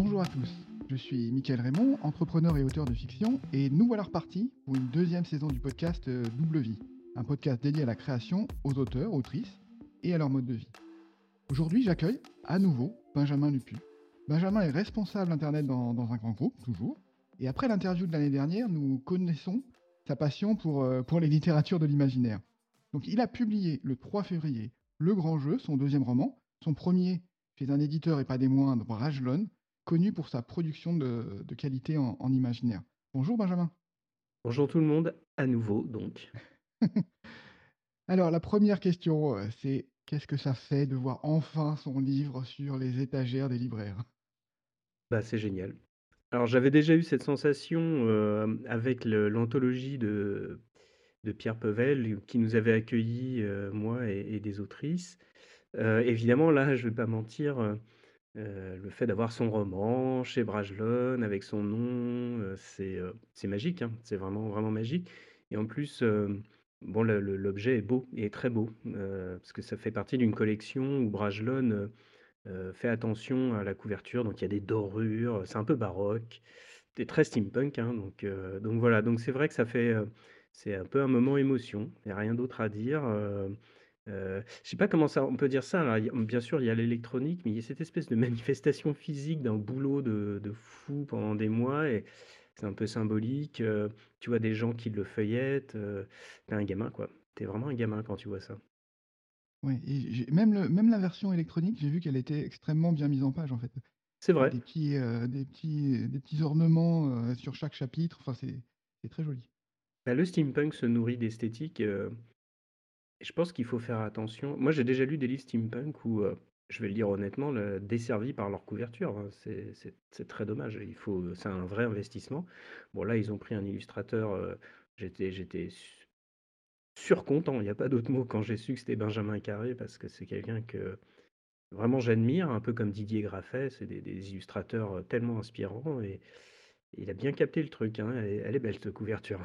Bonjour à tous, je suis Mickaël Raymond, entrepreneur et auteur de fiction, et nous voilà repartis pour une deuxième saison du podcast euh, Double Vie, un podcast dédié à la création, aux auteurs, autrices et à leur mode de vie. Aujourd'hui, j'accueille à nouveau Benjamin Lupu. Benjamin est responsable Internet dans, un grand groupe, toujours, et après l'interview de l'année dernière, nous connaissons sa passion pour, euh, pour les littératures de l'imaginaire. Donc il a publié le 3 février Le Grand Jeu, son deuxième roman, son premier chez un éditeur et pas des moindres, Brajlon, connu pour sa production de, de qualité en, en imaginaire. Bonjour Benjamin. Bonjour tout le monde, à nouveau donc. Alors la première question, euh, c'est qu'est-ce que ça fait de voir enfin son livre sur les étagères des libraires? Bah c'est génial. Alors j'avais déjà eu cette sensation euh, avec l'anthologie de, de Pierre Pevel qui nous avait accueillis, euh, moi et, et des autrices. Euh, évidemment, là, je vais pas mentir, euh, le fait d'avoir son roman chez Brajlon avec son nom, euh, c'est euh, c'est magique, hein, c'est vraiment, vraiment magique. Et en plus, bon, l'objet est beau, et est très beau, parce que ça fait partie d'une collection où euh, fait attention à la couverture, donc il y a des dorures, c'est un peu baroque, c'est très steampunk, hein, donc, donc voilà, donc c'est vrai que ça fait, c'est un peu un moment émotion, il n'y a rien d'autre à dire. Euh, je sais pas comment ça, on peut dire ça. alors, il y a- bien sûr, il y a l'électronique, mais il y a cette espèce de manifestation physique d'un boulot de, de fou pendant des mois, et c'est un peu symbolique. euh, tu vois des gens qui le feuillettent, euh, t'es un gamin, quoi. T'es vraiment un gamin quand tu vois ça. Oui, et j'ai- même, le, même la version électronique, j'ai vu qu'elle était extrêmement bien mise en page en fait. C'est vrai. des petits, euh, des petits, des petits ornements sur chaque chapitre, enfin c'est c'est très joli. Bah, le steampunk se nourrit d'esthétique. Je pense qu'il faut faire attention. Moi, j'ai déjà lu des livres steampunk où, euh, je vais le dire honnêtement, le- desservis par leur couverture. hein. C'est très dommage. C'est un vrai investissement. Bon, là, ils ont pris un illustrateur. euh, j'étais, j'étais su- surcontent. Il n'y a pas d'autre mot quand j'ai su que c'était Benjamin Carré parce que c'est quelqu'un que vraiment j'admire, un peu comme Didier Graffet. C'est des, illustrateurs euh, tellement inspirants et il a bien capté le truc. hein. Elle, elle est belle cette couverture.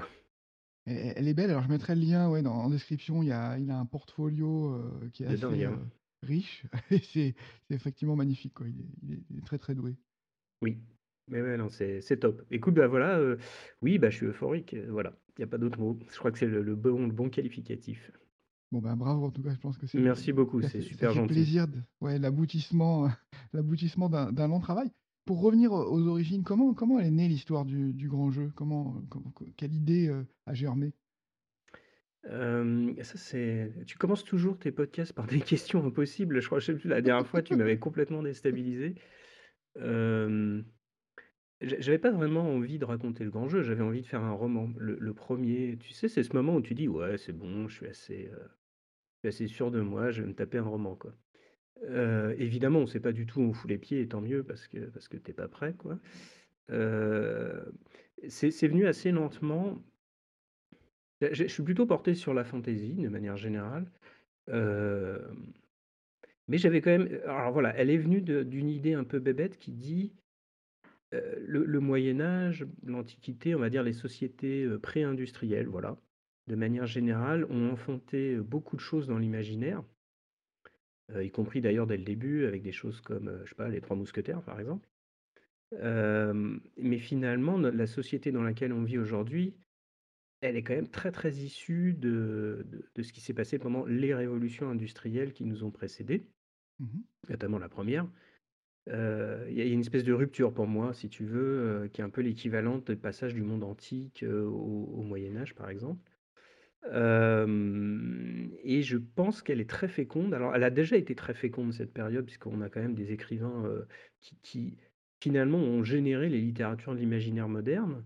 Elle, elle est belle, alors je mettrai le lien ouais, dans, en description, il, y a, il a un portfolio euh, qui est assez hein. euh, riche, et c'est c'est effectivement magnifique, quoi. Il est, il est- il est très très doué. Oui, mais ouais, non, c'est c'est top. Écoute, bah voilà, euh, oui, bah je suis euphorique, voilà, il n'y a pas d'autre mot. Je crois que c'est le, le bon, le bon qualificatif. Bon ben bravo en tout cas, je pense que c'est Merci beaucoup, ça c'est fait, ça super fait gentil. plaisir, de, ouais, l'aboutissement l'aboutissement d'un d'un long travail. Pour revenir aux origines, comment, comment elle est née l'histoire du, grand jeu? Comment, comment- quelle idée euh, a germé? Euh, ça, c'est... Tu commences toujours tes podcasts par des questions impossibles. Je crois, je sais plus, la dernière fois, tu m'avais complètement déstabilisé. Euh, j'a- J'avais pas vraiment envie de raconter le grand jeu, j'avais envie de faire un roman. Le, premier, tu sais, c'est ce moment où tu dis, ouais, c'est bon, je suis assez, euh, assez sûr de moi, je vais me taper un roman, quoi. Évidemment, on sait pas du tout où on fout les pieds, et tant mieux, parce que, parce que t'es pas prêt, quoi. C'est venu assez lentement. Je, suis plutôt porté sur la fantaisie, de manière générale. Mais j'avais quand même. Alors voilà, elle est venue d'une idée un peu bébête qui dit le, le Moyen Âge, l'Antiquité, on va dire les sociétés pré-industrielles, voilà, de manière générale, ont enfanté beaucoup de choses dans l'imaginaire, y compris d'ailleurs dès le début, avec des choses comme, je sais pas, les Trois Mousquetaires, par exemple. Mais finalement, no- la société dans laquelle on vit aujourd'hui, elle est quand même très très issue de, de, de ce qui s'est passé pendant les révolutions industrielles qui nous ont précédés, Mhm. notamment la première. Il y a il y a une espèce de rupture pour moi, si tu veux, qui est un peu l'équivalent du passage du monde antique au, au Moyen Âge, par exemple. Et je pense qu'elle est très féconde. Alors, elle a déjà été très féconde cette période, puisqu'on a quand même des écrivains qui, finalement ont généré les littératures de l'imaginaire moderne.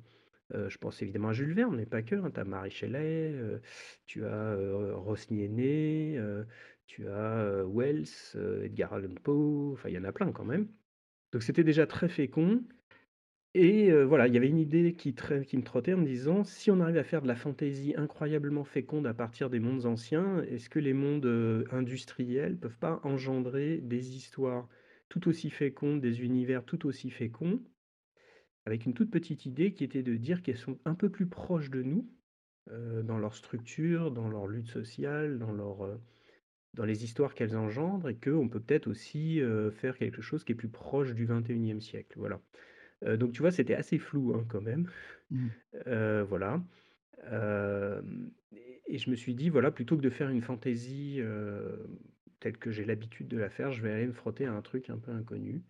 Je pense évidemment à Jules Verne, mais pas que. Tu as Marie Shelley, tu as euh, tu as Wells, Edgar Allan Poe, enfin il y en a plein quand même. Donc c'était déjà très fécond. Et euh, voilà, il y avait une idée qui, me trottait en me disant, si on arrive à faire de la fantaisie incroyablement féconde à partir des mondes anciens, est-ce que les mondes euh, industriels peuvent pas engendrer des histoires tout aussi fécondes, des univers tout aussi féconds, avec une toute petite idée qui était de dire qu'elles sont un peu plus proches de nous, euh, dans leur structure, dans leur lutte sociale, dans leur, euh, dans les histoires qu'elles engendrent et qu'on peut peut-être aussi, faire quelque chose qui est plus proche du XXIe siècle, voilà. Donc tu vois, c'était assez flou, hein, quand même. Mmh. Voilà. Et et je me suis dit: «Voilà, plutôt que de faire une fantaisie, telle que j'ai l'habitude de la faire, je vais aller me frotter à un truc un peu inconnu».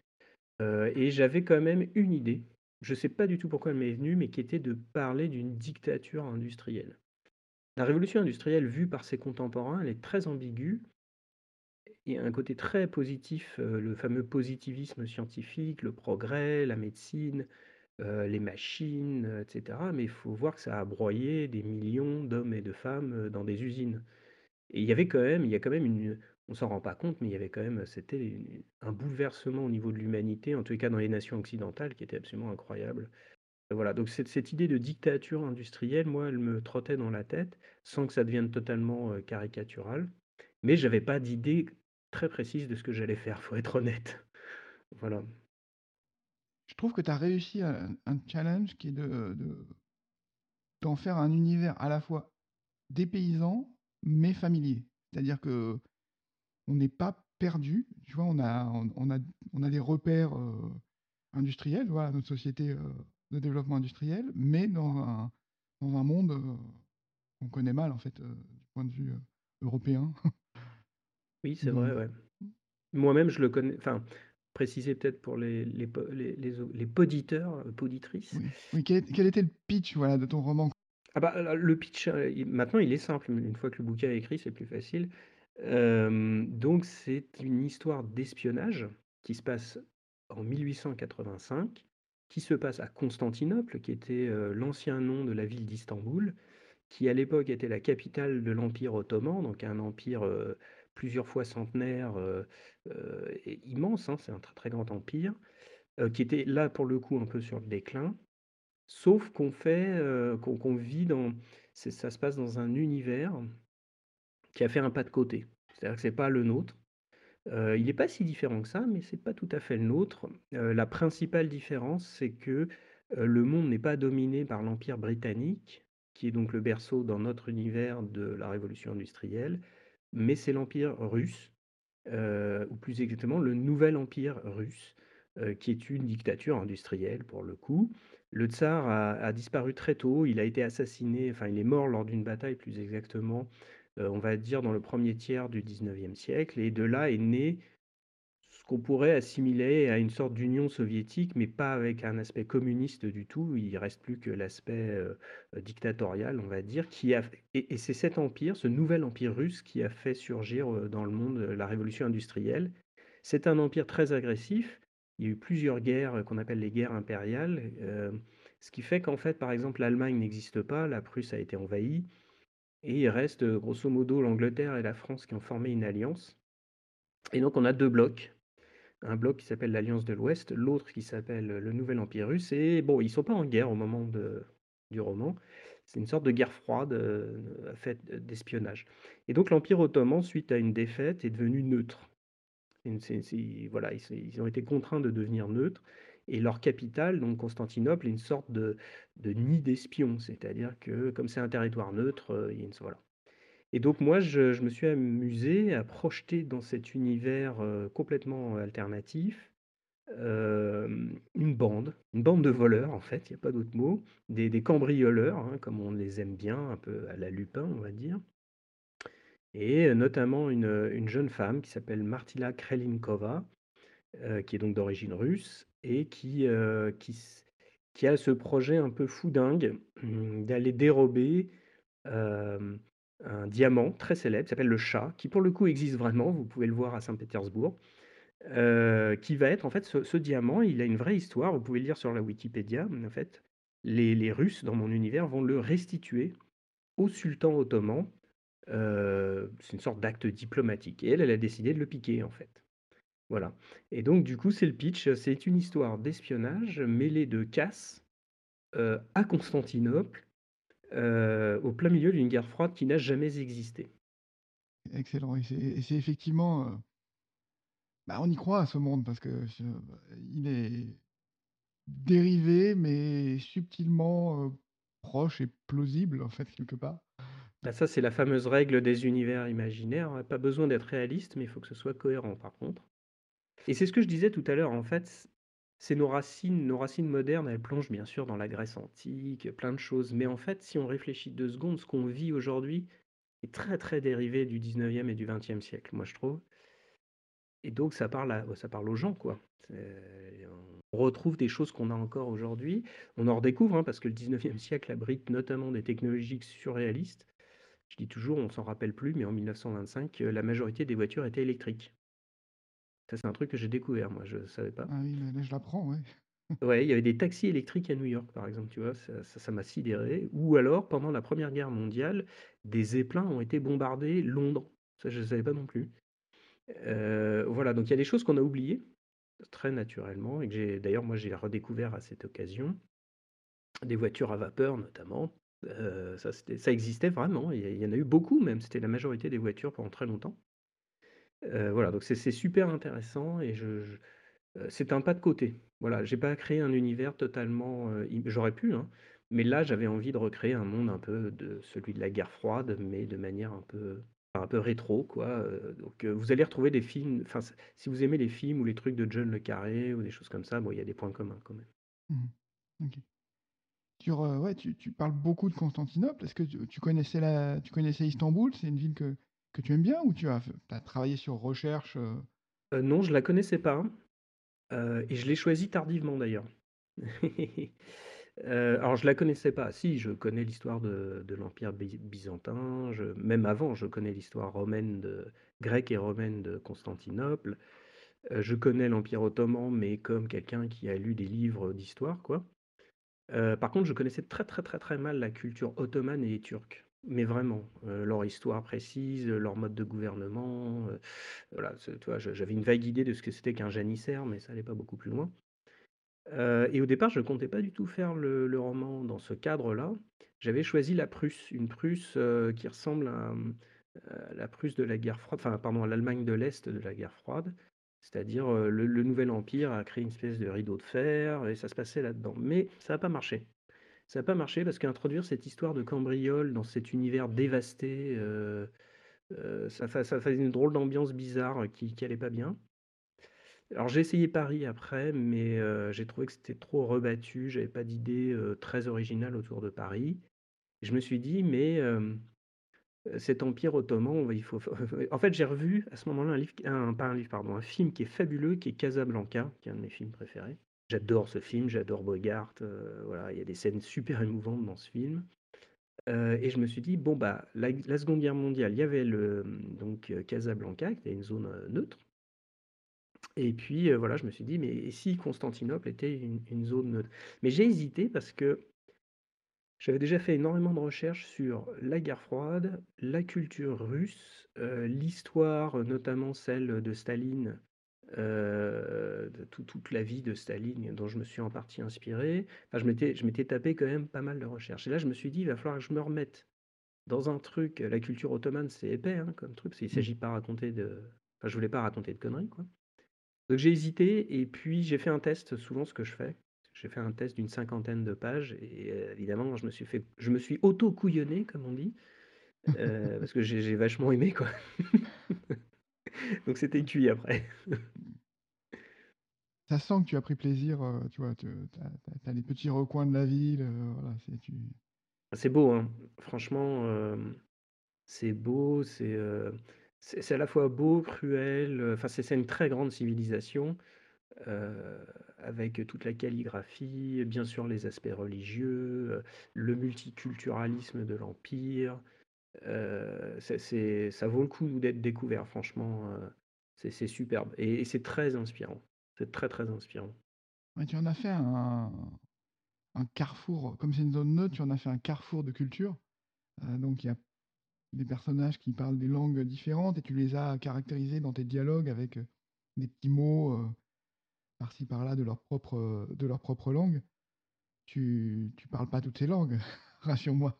Et j'avais quand même une idée, je sais pas du tout pourquoi elle m'est venue, mais qui était de parler d'une dictature industrielle. La révolution industrielle vue par ses contemporains, elle est très ambiguë. A un côté très positif, heu, le fameux positivisme scientifique, le progrès, la médecine, heu, les machines, heu, et cetera. Mais il faut voir que ça a broyé des millions d'hommes et de femmes, dans des usines. Et il y avait quand même il y a quand même une on s'en rend pas compte, mais il y avait quand même, c'était un bouleversement au niveau de l'humanité, en tous les cas dans les nations occidentales, qui était absolument incroyable. Et voilà, donc cette cette idée de dictature industrielle, moi, elle me trottait dans la tête, sans que ça devienne totalement, caricatural. Mais j'avais pas d'idée très précise de ce que j'allais faire, faut être honnête. Voilà. Je trouve que tu as réussi un un challenge qui est de de d'en faire un univers à la fois dépaysant, mais familier. C'est-à-dire qu'on n'est pas perdu, tu vois? On a on on a on a des repères, heu, industriels, voilà, notre société, heu, de développement industriel, mais dans un dans un monde, heu, qu'on connaît mal en fait, du point de vue, européen. Oui, c'est vrai, Donc ouais. Moi-même, je le connais enfin, préciser peut-être pour les les les les poditeurs, heu, poditrices. Oui, oui, quel quel était le pitch, voilà, de ton roman? Ah bah, le pitch, heu, il maintenant il est simple, une fois que le bouquin est écrit, c'est plus facile. Donc c'est une histoire d'espionnage qui se passe en 1885, qui se passe à Constantinople, qui était, heu, l'ancien nom de la ville d'Istanbul, qui à l'époque était la capitale de l'Empire ottoman, donc un empire, heu, plusieurs fois centenaire, immense, hein, c'est un très, très grand empire, qui était là, pour le coup, un peu sur le déclin. Sauf qu'on fait, qu'on vit dans ça se passe dans un univers qui a fait un pas de côté. C'est-à-dire que c'est pas le nôtre. Il est pas si différent que ça, mais c'est pas tout à fait le nôtre. La principale différence, c'est que, le monde n'est pas dominé par l'Empire britannique, qui est donc le berceau dans notre univers de la révolution industrielle, mais c'est l'Empire russe, ou plus exactement le nouvel empire russe, qui est une dictature industrielle pour le coup. Le tsar a disparu très tôt, il a été assassiné, enfin il est mort lors d'une bataille plus exactement, on va dire dans le 1er tiers du 19e siècle et de là est né qu'on pourrait assimiler à une sorte d'Union soviétique, mais pas avec un aspect communiste du tout. Il reste plus que l'aspect, heu, dictatorial, on va dire, qui a et c'est cet empire, ce nouvel empire russe qui a fait surgir, heu, dans le monde, heu, la révolution industrielle. C'est un empire très agressif. Il y a eu plusieurs guerres, qu'on appelle les guerres impériales, ce qui fait qu'en fait, par exemple, l'Allemagne n'existe pas, la Prusse a été envahie et il reste, grosso modo l'Angleterre et la France qui ont formé une alliance et donc on a 2 blocs. Un bloc qui s'appelle l'Alliance de l'Ouest, l'autre qui s'appelle, heu, le Nouvel Empire russe et bon, ils sont pas en guerre au moment du roman. C'est une sorte de guerre froide, heu, faite d'espionnage et donc l'Empire ottoman, suite à une défaite, est devenu neutre. Voilà, ils ils ont été contraints de devenir neutres et leur capitale, donc Constantinople, est une sorte de de nid d'espions. C'est-à-dire que comme c'est un territoire neutre, heu, il y a une voilà et donc moi, je me suis amusé à projeter dans cet univers, complètement alternatif, une bande, une bande de voleurs, en fait, il y a pas d'autre mot, des cambrioleurs, hein, comme on les aime bien, un peu à la Lupin, on va dire. Et notamment une, jeune femme qui s'appelle Martilla Krelinkova, qui est donc d'origine russe et qui, qui a ce projet un peu fou-dingue, mmh, d'aller dérober, un diamant très célèbre qui s'appelle le Chat, qui pour le coup existe vraiment, vous pouvez le voir à Saint-Pétersbourg, heu, qui va être en fait ce diamant, il a une vraie histoire, vous pouvez le lire sur la Wikipédia, en fait. Les Russes, dans mon univers, vont le restituer au sultan ottoman, heu, c'est une sorte d'acte diplomatique et elle, elle a décidé de le piquer, en fait. Voilà et donc du coup, c'est le pitch, c'est une histoire d'espionnage mêlée de casse, heu, à Constantinople, heu, au plein milieu d'une guerre froide qui n'a jamais existé. Excellent et c'est effectivement, heu bah, on y croit à ce monde parce que je il est dérivé mais subtilement, heu, proche et plausible, en fait, quelque part. Bah, ça, c'est la fameuse règle des univers imaginaires, pas besoin d'être réaliste, mais il faut que ce soit cohérent, par contre. Et c'est ce que je disais tout à l'heure, en fait, c'est nos racines nos racines modernes, elles plongent bien sûr dans la Grèce antique, plein de choses, mais en fait, si on réfléchit 2 secondes, ce qu'on vit aujourd'hui est très, très dérivé du 19e et du 20e siècle, moi, je trouve. Et donc ça parle aux gens, quoi. on retrouve des choses qu'on a encore aujourd'hui. On en redécouvre, hein, parce que le 19e siècle abrite notamment des technologies surréalistes. Je dis toujours, on s'en rappelle plus, mais en 1925, la majorité des voitures étaient électriques. Ça, c'est un truc que j'ai découvert, moi, je ne savais pas. Ah oui, là, je l'apprends, ouais. Ouais, il y avait des taxis électriques à New York, par exemple, tu vois? Ça ça m'a sidéré. Ou alors, pendant la Première Guerre mondiale, des zeppelins ont été bombardés Londres. Ça, je ne savais pas non plus. Euh, voilà, donc il y a des choses qu'on a oubliées, très naturellement, et que j'ai d'ailleurs, moi, j'ai redécouvert à cette occasion. Des voitures à vapeur, notamment. Euh, ça, ça existait vraiment. Il y, en a eu beaucoup, même. C'était la majorité des voitures pendant très longtemps. Voilà, donc c'est super intéressant et je, c'est un pas de côté. Voilà, j'ai pas créé un univers totalement. j'aurais pu, hein, mais là, j'avais envie de recréer un monde un peu de celui de la guerre froide, mais de manière un peu un peu rétro, quoi. Donc, vous allez retrouver des films, enfin, si vous aimez les films ou les trucs de John le Carré ou des choses comme ça, bon, il y a des points communs quand même. Mmh. Ok. Tu, ouais, tu parles beaucoup de Constantinople. Est-ce que tu, connaissais la, tu connaissais Istanbul? C'est une ville que, que tu aimes bien ou tu as, travaillé sur recherche? Euh? non, je la connaissais pas. et je l'ai choisi tardivement d'ailleurs. Euh, alors je la connaissais pas. Si, je connais l'histoire de l'Empire byzantin, même avant, je connais l'histoire romaine de grecque et romaine de Constantinople. Euh, je connais l'Empire ottoman, mais comme quelqu'un qui a lu des livres d'histoire, quoi. Euh, par contre, je connaissais très, très, très, très mal la culture ottomane et turque. Mais vraiment, leur histoire précise, leur mode de gouvernement, voilà, tu vois? j'avais une vague idée de ce que c'était qu'un janissaire, mais ça allait pas beaucoup plus loin. Euh, et au départ, je ne comptais pas du tout faire le roman dans ce cadre-là. J'avais choisi la Prusse, une Prusse, euh, qui ressemble à, la Prusse de la guerre froide, enfin pardon, à l'Allemagne de l'Est de la guerre froide. C'est-à-dire, euh, le nouvel empire a créé une espèce de rideau de fer et ça se passait là-dedans. Mais ça n'a pas marché. Ça n'a pas marché parce qu'introduire cette histoire de cambriole dans cet univers dévasté, ça faisait une drôle d'ambiance bizarre qui qui allait pas bien. Alors j'ai essayé Paris après, mais j'ai trouvé que c'était trop rebattu, j'avais pas d'idée, très originale autour de Paris. Je me suis dit: «Mais, cet empire ottoman, il faut en fait, j'ai revu à ce moment-là un film qui est fabuleux, qui est Casablanca, qui est un de mes films préférés. J'adore ce film, j'adore Bogart, voilà, il y a des scènes super émouvantes dans ce film. et je me suis dit: «Bon, bah, la Seconde Guerre mondiale, il y avait le, donc Casablanca, qui était une zone, neutre. Et puis, voilà, je me suis dit: «Mais si Constantinople était une zone neutre?» mais j'ai hésité parce que j'avais déjà fait énormément de recherches sur la guerre froide, la culture russe, l'histoire, notamment celle de Staline, de toute la vie de Staline dont je me suis en partie inspiré. Enfin, je m'étais tapé quand même pas mal de recherches et là, je me suis dit: «Il va falloir que je me remette dans un truc» la culture ottomane, c'est épais, hein, comme truc, mmh. s'agit pas raconter de enfin, je voulais pas raconter de conneries, quoi. Donc j'ai hésité et puis j'ai fait un test, souvent ce que je fais. J'ai fait un test d'une cinquantaine de pages et euh, évidemment je me suis fait suis auto-couillonné comme on dit, euh, parce que j'ai vachement aimé quoi. Donc c'était cuit après. Ça sent que tu as pris plaisir, euh, tu vois? Tu as les petits recoins de la ville, voilà, c'est tu beau, hein. Franchement, c'est beau, c'est, c'est à la fois beau, cruel, enfin, c'est une très grande civilisation, avec toute la calligraphie, bien sûr les aspects religieux, le multiculturalisme de l'empire. C'est ça vaut le coup d'être découvert franchement, c'est superbe et c'est très inspirant. C'est très, très inspirant. tu en as fait un carrefour, comme c'est une zone neutre, tu en as fait un carrefour de culture. donc il y a des personnages qui parlent des langues différentes et tu les as caractérisés dans tes dialogues avec euh, des petits mots euh, par-ci par-là de leur propre, de leur propre langue. Tu, tu parles pas toutes ces langues, rassure-moi.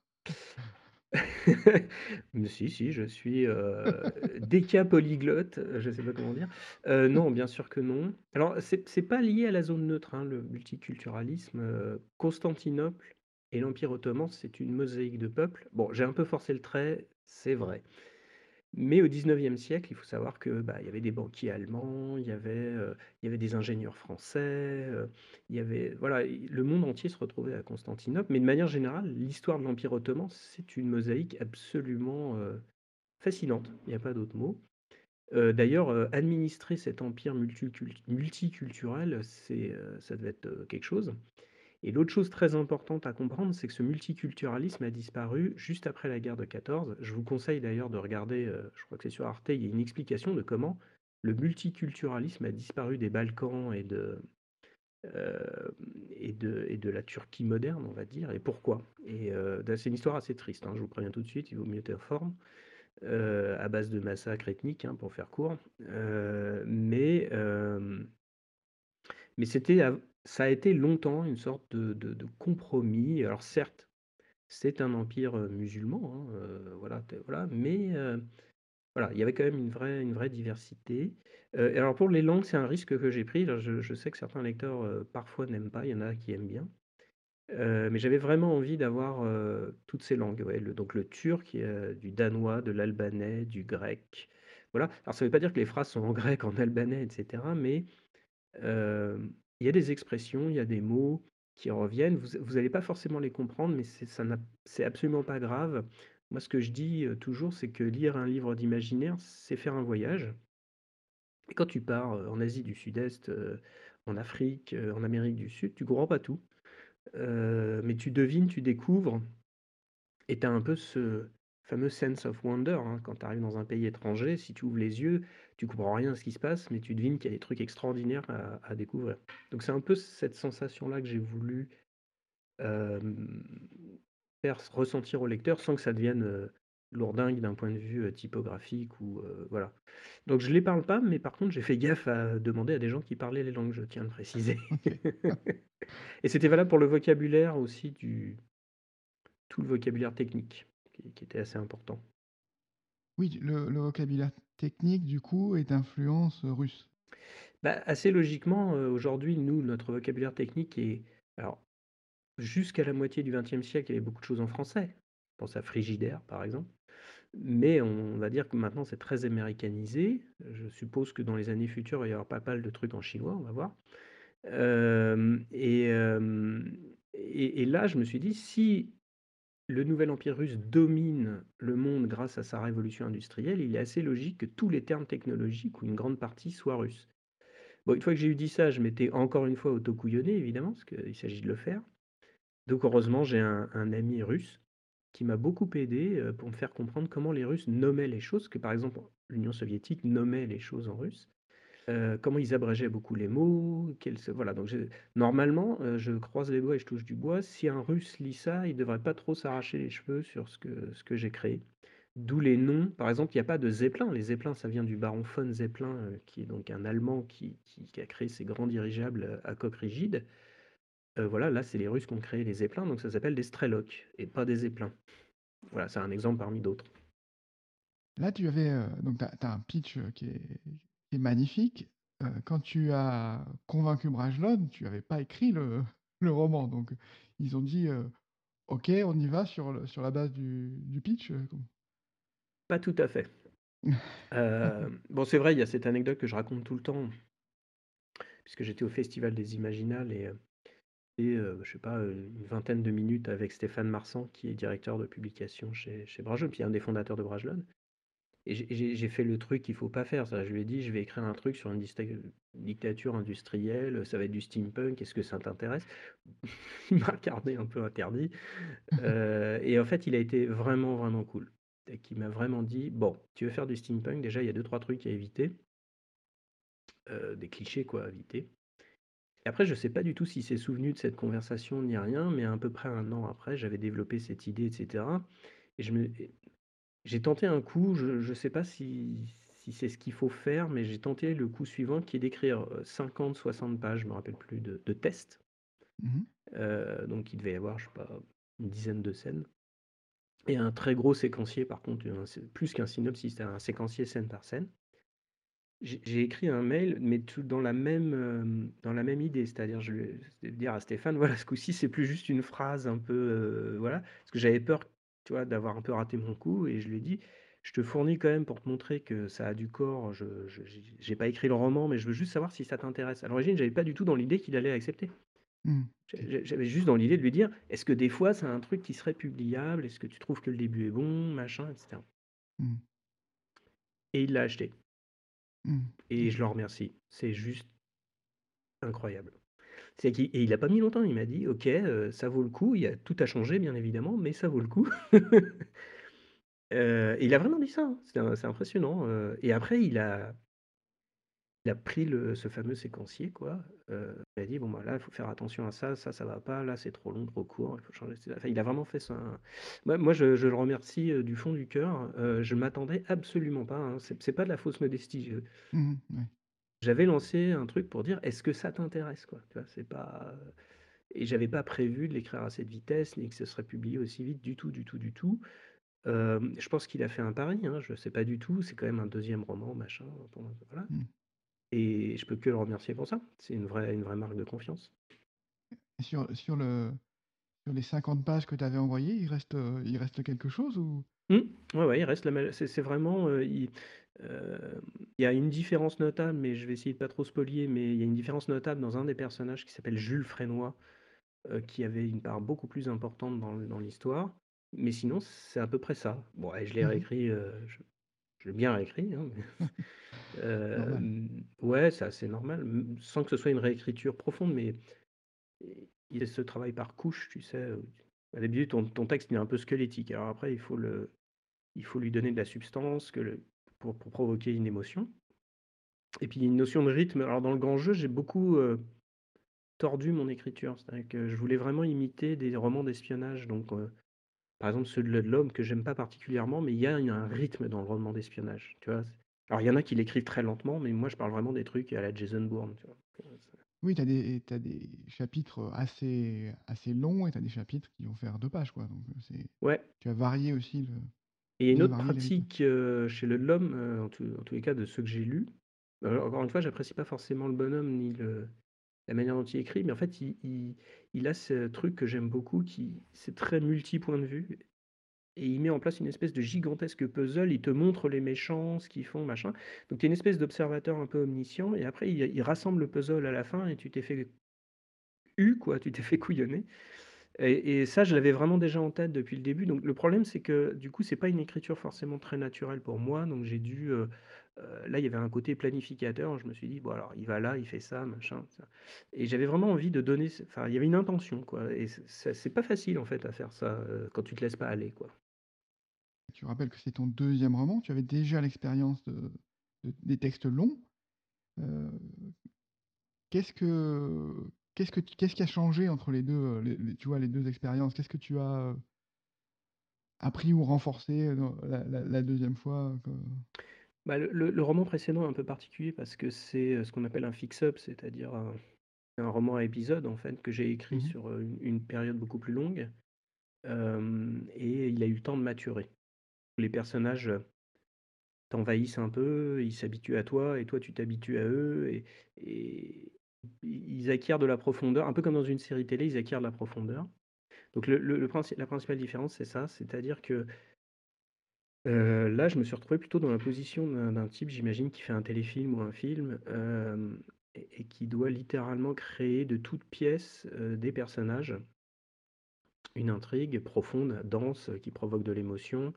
Si, si, je suis euh, déca polyglotte, je sais pas comment dire. Euh, non, bien sûr que non. Alors, c'est c'est pas lié à la zone neutre, hein, le multiculturalisme. Constantinople et l'Empire ottoman, c'est une mosaïque de peuples. Bon, j'ai un peu forcé le trait, c'est vrai. Mais au XIXe siècle, il faut savoir que, bah, il y avait des banquiers allemands, il y avait, il y avait des ingénieurs français, il y avait voilà, le monde entier se retrouvait à Constantinople. Mais de manière générale, l'histoire de l'Empire ottoman, c'est une mosaïque absolument, fascinante, il n'y a pas d'autre mot. d'ailleurs, administrer cet empire multiculturel, c'est, ça devait être, quelque chose. Et l'autre chose très importante à comprendre, c'est que ce multiculturalisme a disparu juste après la guerre de 14. Je vous conseille d'ailleurs de regarder, euh, je crois que c'est sur Arte, il y a une explication de comment le multiculturalisme a disparu des Balkans et de, euh, et de, et de la Turquie moderne, on va dire, et pourquoi. Et euh, c'est une histoire assez triste, hein, je vous préviens tout de suite, il vaut mieux être forme, à base de massacres ethniques, hein, pour faire court. mais mais c'était ça a été longtemps une sorte de compromis. Alors certes, c'est un empire, musulman, hein, voilà voilà, mais voilà, il y avait quand même une vraie une vraie diversité. et alors pour les langues, c'est un risque que j'ai pris. je sais que certains lecteurs, parfois n'aiment pas, il y en a qui aiment bien. mais j'avais vraiment envie d'avoir, toutes ces langues, donc le turc, du danois, de l'albanais, du grec, voilà. Alors ça ne veut pas dire que les phrases sont en grec, en albanais etc., mais il y a des expressions, il y a des mots qui reviennent. Vous n'allez pas forcément les comprendre, mais c'est absolument pas grave. Moi, ce que je dis, toujours, c'est que lire un livre d'imaginaire, c'est faire un voyage. Et quand tu pars, en Asie du Sud-Est, en Afrique, en Amérique du Sud, tu comprends pas tout. mais tu devines, tu découvres et tu as un peu ce fameux sense of wonder, hein, quand tu arrives dans un pays étranger, si tu ouvres les yeux, tu comprends rien à ce qui se passe, mais tu devines qu'il y a des trucs extraordinaires à, découvrir. Donc c'est un peu cette sensation-là que j'ai voulu faire ressentir au lecteur sans que ça devienne lourdingue d'un point de vue typographique ou voilà. Donc je les parle pas, mais par contre j'ai fait gaffe à demander à des gens qui parlaient les langues, je tiens à le préciser. Et c'était valable pour le vocabulaire aussi du tout le vocabulaire technique qui, était assez important. Oui, le, vocabulaire technique, du coup, est d'influence russe. Bah, assez logiquement, euh, aujourd'hui, nous, notre vocabulaire technique est. Alors, jusqu'à la moitié du XXe siècle, il y avait beaucoup de choses en français. Je pense à frigidaire, par exemple. Mais on va dire que maintenant, c'est très américanisé. Je suppose que dans les années futures, il y aura pas mal de trucs en chinois, on va voir. Euh, et, euh, et, et, là, je me suis dit, si le nouvel empire russe domine le monde grâce à sa révolution industrielle, il est assez logique que tous les termes technologiques ou une grande partie soient russes. Bon, une fois que j'ai eu dit ça, je m'étais encore une fois autocouillonné, évidemment, parce qu'il s'agit de le faire. Donc heureusement, j'ai un, ami russe qui m'a beaucoup aidé euh, pour me faire comprendre comment les Russes nommaient les choses, que par exemple l'Union soviétique nommait les choses en russe. Euh, comment ils abrégeaient beaucoup les mots, voilà, donc normalement, euh, je croise les doigts et je touche du bois, si un Russe lit ça, il devrait pas trop s'arracher les cheveux sur ce que j'ai créé. D'où les noms, par exemple, il n'y a pas de Zeppelin. Les Zeppelin, ça vient du baron von Zeppelin, euh, qui est donc un Allemand qui a créé ces grands dirigeables, à coque rigide. voilà, là, c'est les Russes qui ont créé les Zeppelin, donc ça s'appelle des Strelok et pas des Zeppelin. Voilà, c'est un exemple parmi d'autres. Là, tu avais, donc as un pitch, qui est c'est magnifique. Euh, quand tu as convaincu Brajlon, tu n'avais pas écrit le, le, roman. Donc, ils ont dit euh, Ok, on y va sur, sur la base du, du pitch. Euh, pas tout à fait. bon, c'est vrai, il y a cette anecdote que je raconte tout le temps, puisque j'étais au Festival des Imaginales et, et je sais pas, une vingtaine de minutes avec Stéphane Marsan, qui est directeur de publication chez, chez Brajlon, puis un des fondateurs de Brajlon. Et j'ai fait le truc qu'il faut pas faire. Je lui ai dit, je vais écrire un truc sur une dictature industrielle, ça va être du steampunk, est-ce que ça t'intéresse? Il m'a regardé un peu interdit. Euh, et en fait, il a été vraiment, vraiment cool. Qui m'a vraiment dit, bon, tu veux faire du steampunk, déjà, il y a deux, trois trucs à éviter. Euh, des clichés, quoi, à éviter. Et après, je sais pas du tout s'il s'est souvenu de cette conversation ni rien, mais à peu près un an après, j'avais développé cette idée, etc. Et je me, j'ai tenté un coup, je ne sais pas si si c'est ce qu'il faut faire, mais j'ai tenté le coup suivant qui est d'écrire, 50-60 pages, je me rappelle plus, de de tests. Mmh donc il devait y avoir, je sais pas, une dizaine de scènes et un très gros séquencier par contre, plus qu'un synopsis, c'était un séquencier scène par scène J'ai écrit un mail, mais tout dans la même, hem, dans la même idée. C'est-à-dire, je ai dire à Stéphane: «Voilà, ce coup-ci, c'est plus juste une phrase un peu, voilà». Parce que j'avais peur, tu vois, d'avoir un peu raté mon coup et je lui ai dit: «Je te fournis quand même pour te montrer que ça a du corps, je j'ai pas écrit le roman, mais je veux juste savoir si ça t'intéresse». À l'origine, j'avais pas du tout dans l'idée qu'il allait accepter. Mmh, j'avais juste dans l'idée de lui dire: «Est-ce que des fois, c'est un truc qui serait publiable? Est-ce que tu trouves que le début est bon?» machin, et cetera. Mmh. Et il l'a acheté. Mmh. Et je le remercie. C'est juste incroyable. Et il a pas mis longtemps, il m'a dit: «OK, heu, ça vaut le coup». Il y a tout a changé bien évidemment, mais ça vaut le coup. Heu, il a vraiment dit ça, hein. C'est impressionnant, heu et après il a pris le ce fameux séquencier quoi, il a dit: «Bon, bah, là, il faut faire attention à ça, ça, ça va pas, là, c'est trop long, trop court, il faut changer ci». Enfin, il a vraiment fait ça moi moi, je le remercie, du fond du cœur, heu, je m'attendais absolument pas, hein, c'est pas de la fausse modestie, je. J'avais lancé un truc pour dire: «Est-ce que ça t'intéresse?» quoi, tu vois? C'est pas, et j'avais pas prévu de l'écrire à cette vitesse, ni que ce serait publié aussi vite du tout, du tout, du tout. Hem, je pense qu'il a fait un pari, hein, je sais pas du tout, c'est quand même un deuxième roman, machin, voilà Mmh. et je peux que le remercier pour ça. C'est une vraie une vraie marque de confiance. Sur sur le sur les 50 pages que tu avais envoyées, il reste, heu, il reste quelque chose ou? Mmh, ouais, ouais, il reste la c'est vraiment, il hem, il y a une différence notable, mais je vais essayer de pas trop spolier, mais il y a une différence notable dans un des personnages qui s'appelle Jules Frénois, qui avait une part beaucoup plus importante dans l'histoire, mais sinon, c'est à peu près ça. Bon et je l'ai Mmh mh. réécrit, je je l'ai bien réécrit, hein, mais Normal. hem, ouais, c'est assez normal, m sans que ce soit une réécriture profonde, mais il y a ce travail par couche, tu sais, heu, au début, ton ton texte, est un peu squelettique. Alors après, il faut le il faut lui donner de la substance, que pour pour provoquer une émotion et puis il y a une notion de rythme. Alors dans le grand jeu, j'ai beaucoup, heu, tordu mon écriture. C'est-à-dire que je voulais vraiment imiter des romans d'espionnage, donc heu, par exemple, ceux de Ludlum que j'aime pas particulièrement, mais il y a un rythme dans le roman d'espionnage, tu vois? Alors il y en a qui l'écrivent très lentement, mais moi je parle vraiment des trucs à la Jason Bourne? Oui, tu as des tu as des chapitres, assez assez longs et tu as des chapitres qui vont faire 2 pages, quoi, donc heu, c'est ouais. tu as varié aussi le et il y a une autre varié le pratique, heu, chez Ludlum, heu, en tous en tous les cas de ceux que j'ai lus, encore une fois, j'apprécie pas forcément le bonhomme ni le La manière dont il écrit, mais en fait, il il il a ce truc que j'aime beaucoup qui c'est très multi-point de vue et il met en place une espèce de gigantesque puzzle. Il te montre les méchants, ce qu'ils font, machin. Donc tu es une espèce d'observateur un peu omniscient et après il rassemble le puzzle à la fin et tu t'es fait eu quoi, tu t'es fait couillonner et ça, je l'avais vraiment déjà en tête depuis le début. Donc le problème, c'est que du coup, c'est pas une écriture forcément très naturelle pour moi, donc j'ai dû, heu heu, là, il y avait un côté planificateur. Je me suis dit: «Bon alors, il va là, il fait ça, machin, ça» et j'avais vraiment envie de donner enfin, il y avait une intention, quoi et c'est pas facile, en fait, à faire ça, heu, quand tu te laisses pas aller, quoi. Tu rappelles que c'est ton deuxième roman, tu avais déjà l'expérience de de des textes longs. Heu, qu'est-ce que qu'est-ce que qu'est-ce qui a changé entre les 2, heu, les les tu vois, les 2 expériences? Qu'est-ce que tu as, heu, appris ou renforcé, la la la 2e fois, que Bah, le le le roman précédent est un peu particulier parce que c'est, heu, ce qu'on appelle un fix-up, c'est-à-dire un un roman à épisodes, en fait, que j'ai écrit mmh sur, une une période beaucoup plus longue, et il a eu le temps de maturer. Les personnages, t'envahissent un peu, ils s'habituent à toi et toi tu t'habitues à eux et ils acquièrent de la profondeur, un peu comme dans une série télé, ils acquièrent de la profondeur. Donc la principale différence, c'est ça, c'est-à-dire que, là, je me suis retrouvé plutôt dans la position d'un type, j'imagine, qui fait un téléfilm ou un film, et qui doit littéralement créer de toutes pièces, des personnages, une intrigue profonde, dense, qui provoque de l'émotion,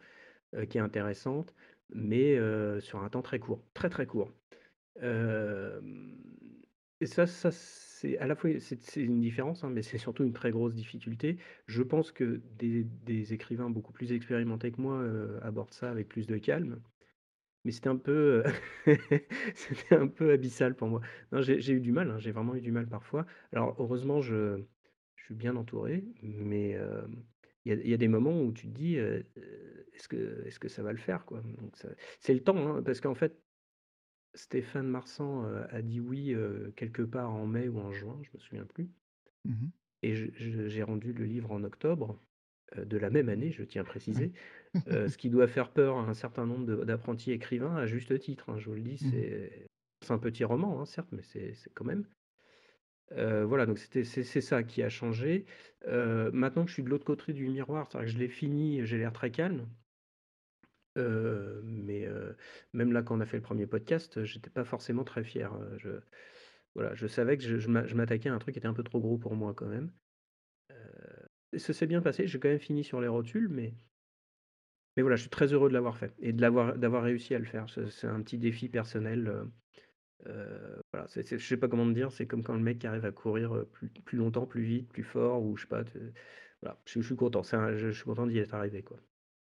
qui est intéressante, mais heu, sur un temps très court, très, très court. Et ça ça c'est à la fois c'est une différence, hein, mais c'est surtout une très grosse difficulté. Je pense que des écrivains beaucoup plus expérimentés que moi, heu, abordent ça avec plus de calme, mais c'était un peu, c'était un peu abyssal pour moi. J'ai eu du mal, hein, j'ai vraiment eu du mal parfois. Alors heureusement, je suis bien entouré, mais il y a il y a des moments où tu te dis, «Est-ce que est-ce que ça va le faire, quoi?» donc ça c'est le temps, hein, parce qu'en fait Stéphane Marsan, a dit oui, quelque part en mai ou en juin, je me souviens plus Mmh et je je j'ai rendu le livre en octobre, de la même année, je tiens à préciser, ce qui doit faire peur à un certain nombre de d'apprentis écrivains à juste titre, hein, je vous le dis, Mmh c'est C'est un petit roman, hein, certes, mais c'est c'est quand même. Heu, voilà, donc c'est ça qui a changé. Heu, maintenant que je suis de l'autre côté du miroir, c'est-à-dire que je l'ai fini, j'ai l'air très calme. Heu, mais même là, quand on a fait le premier podcast, j'étais pas forcément très fier, je voilà, je savais que je je m'a je m'attaquais à un truc qui était un peu trop gros pour moi quand même. Ça s'est bien passé, j'ai quand même fini sur les rotules, mais mais voilà, je suis très heureux de l'avoir fait et d'avoir réussi à le faire. C'est un petit défi personnel, heu, voilà, je sais pas comment te dire, c'est comme quand le mec arrive à courir, heu, plus plus longtemps, plus vite, plus fort ou je sais pas, voilà, je je suis content, un je je suis content d'y être arrivé, quoi.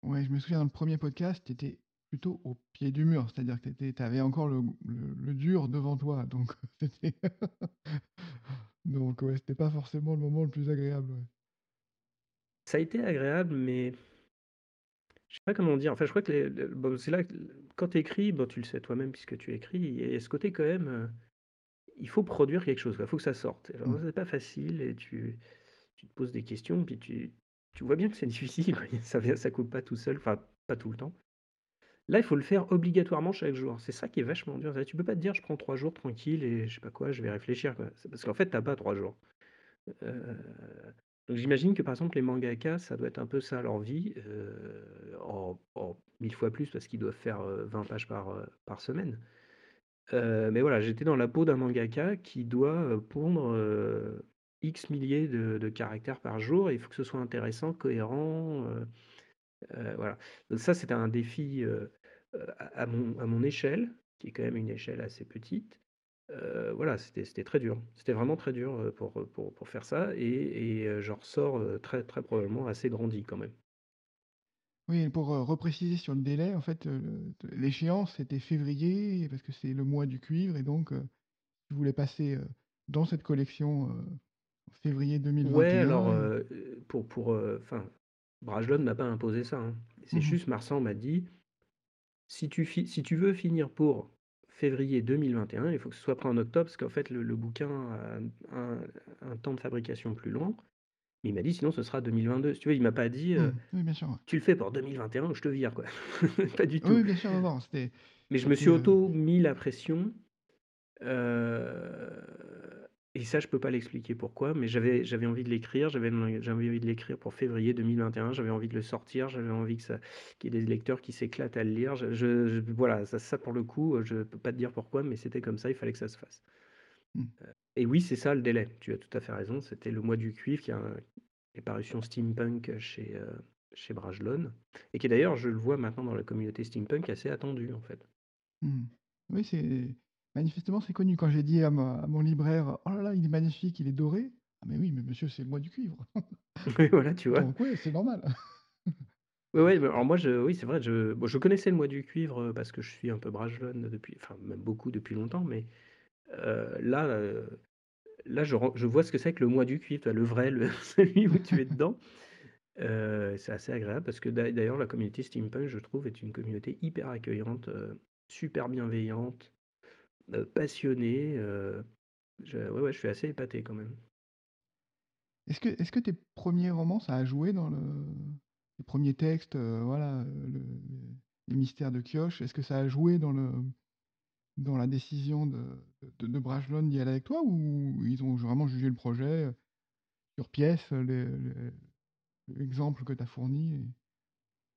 Ouais, je me souviens dans le premier podcast, tu étais plutôt au pied du mur, c'est-à-dire que tu avais encore le le le dur devant toi, donc c'était donc ouais, c'était pas forcément le moment le plus agréable, ouais. Ça a été agréable, mais je sais pas comment dire. Enfin, je crois que les le bon, c'est là que quand tu écris, bon, tu le sais toi-même puisque tu écris, il y a ce côté quand même, heu, il faut produire quelque chose. Il faut que ça sorte. Alors Mmh. c'est pas facile et tu tu te poses des questions, puis tu tu vois bien que c'est difficile. Ça vient ça coule pas tout seul, enfin, pas tout le temps. Là, il faut le faire obligatoirement chaque jour. C'est ça qui est vachement dur. Tu peux pas te dire: «Je prends 3 jours tranquille et je sais pas quoi, je vais réfléchir», quoi. C'est parce qu'en fait, tu as pas 3 jours. Heu, donc j'imagine que, par exemple, les mangaka, ça doit être un peu ça leur vie, heu, en 1000 fois plus parce qu'ils doivent faire, heu, 20 pages par, par semaine. Mais voilà, j'étais dans la peau d'un mangaka qui doit, pondre, X milliers de caractères par jour et il faut que ce soit intéressant, cohérent, voilà. Donc ça, c'était un défi, à mon échelle, qui est quand même une échelle assez petite. Heu, voilà, c'était très dur. C'était vraiment très dur, heu, pour, pour pour faire ça et et heu, j'en ressors, très très probablement assez grandi quand même. Oui pour, repréciser sur le délai, en fait, l'échéance, c'était février parce que c'est le mois du cuivre et donc tu voulais passer, dans cette collection, en février Ouais, alors, 2021 et heu, pour pour, enfin, Brajlon m'a pas imposé ça, hein. C'est mmh mh. juste Marsan m'a dit: «Si tu si tu veux finir pour février 2021, il faut que ce soit prêt en octobre», parce qu'en fait le le bouquin a un un temps de fabrication plus long. Il m'a dit: «Sinon ce sera 2022». Si tu veux, il m'a pas dit, heu: Oui, bien sûr, ouais. «Tu le fais pour 2021 ou je te vire», quoi. Pas du tout. oui, bien sûr, Mais je me suis heu auto mis la pression Heu et ça, je peux pas l'expliquer pourquoi, mais j'avais j'avais envie de l'écrire, j'avais j'avais envie de l'écrire pour février 2021, j'avais envie de le sortir, j'avais envie que ça qu'il y ait des lecteurs qui s'éclatent à le lire. Je je je voilà, ça ça pour le coup, je peux pas te dire pourquoi, mais c'était comme ça, il fallait que ça se fasse. mmh. Et oui, c'est ça le délai, tu as tout à fait raison, c'était le mois du cuivre qui a les parutions steampunk chez, heu, chez Brajlon et qui d'ailleurs, je le vois maintenant dans la communauté steampunk, assez attendu, en fait. Mmh. Oui, c'est manifestement, c'est connu. Quand j'ai dit à ma à mon libraire: «Oh là là, il est magnifique, il est doré». «Ah mais oui, mais monsieur, c'est le mois du cuivre». Oui, voilà, tu vois? Donc oui, c'est normal. Ouais, ouais, bah, alors moi je oui, c'est vrai, je bon, je connaissais le Mois du Cuivre, heu, parce que je suis un peu Brajlon depuis enfin même beaucoup depuis longtemps, mais heu, là, heu, là je ren je vois ce que c'est que le Mois du Cuivre, tu vois? Le vrai, le celui où tu es dedans. Heu, c'est assez agréable parce que d'a d'ailleurs la communauté steampunk, je trouve, est une communauté hyper accueillante, heu, super bienveillante, heu, passionnée, heu, je ouais, ouais, je suis assez épaté quand même. Est-ce que est-ce que tes premiers romans, ça a joué dans le les premiers textes, heu, voilà, le les mystères de Kiosk, est-ce que ça a joué dans le dans la décision de de de Brajlon d'y aller avec toi ou ils ont vraiment jugé le projet, sur pièce, l'exemple que tu as fourni et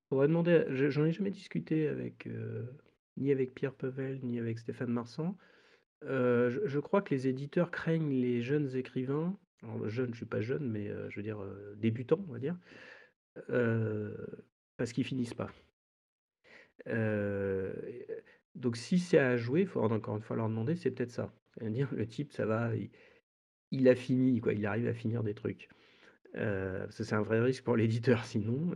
Faudrait demander j'en ai jamais discuté avec, ni avec Pierre Pevel, ni avec Stéphane Marsan. Heu, je crois que les éditeurs craignent les jeunes écrivains, alors jeune, je suis pas jeune, mais heu, je veux dire, heu, débutants, on va dire, heu, parce qu'ils finissent pas. Donc si c'est à jouer, il faudra encore une fois leur demander, c'est peut-être ça. C'est-à-dire le type, ça va, il il a fini quoi, il arrive à finir des trucs. Parce que c'est un vrai risque pour l'éditeur sinon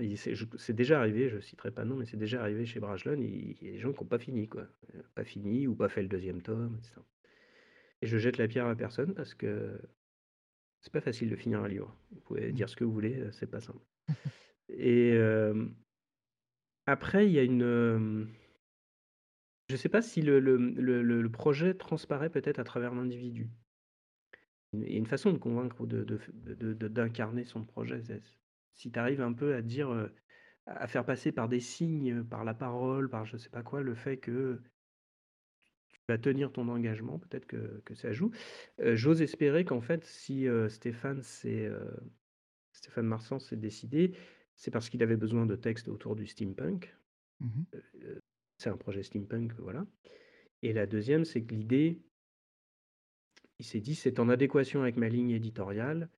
c'est déjà arrivé, je citerai pas nom, mais c'est déjà arrivé chez Brajlon, il il y a des gens qui ont pas fini quoi, heu, pas fini ou pas fait le deuxième tome et cetera. Et je jette la pierre à personne parce que c'est pas facile de finir un livre. Vous pouvez mmh. dire ce que vous voulez, heu, c'est pas simple. Et après il y a une, je sais pas si le le, le le le projet transparaît peut-être à travers l'individu. A une façon de convaincre ou de de de d'incarner son projet, si tu arrives un peu à dire, à faire passer par des signes, par la parole, par je sais pas quoi, le fait que vas tenir ton engagement, peut-être que que ça joue. J'ose espérer qu'en fait, si, Stéphane heu, Stéphane Marsan s'est décidé, c'est parce qu'il avait besoin de textes autour du steampunk. Mmh c'est un projet steampunk, voilà et la deuxième, c'est que l'idée il s'est dit: «C'est en adéquation avec ma ligne éditoriale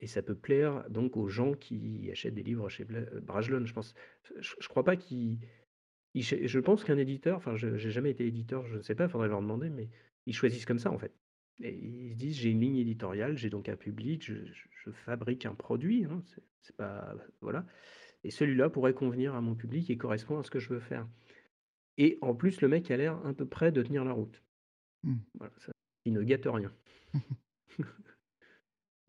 et ça peut plaire donc aux gens qui achètent des livres chez heu, Brajlon». Je pense je je crois pas qu'il je pense qu'un éditeur, enfin je j'ai jamais été éditeur, je ne sais pas, il faudrait leur demander, mais ils choisissent comme ça, en fait et ils se disent: «J'ai une ligne éditoriale, j'ai donc un public, je fabrique un produit, hein, c'est pas voilà et celui-là pourrait convenir à mon public et correspond à ce que je veux faire» et en plus, le mec a l'air un peu près de tenir la route. Mmh. Voilà, ça il ne gâte rien.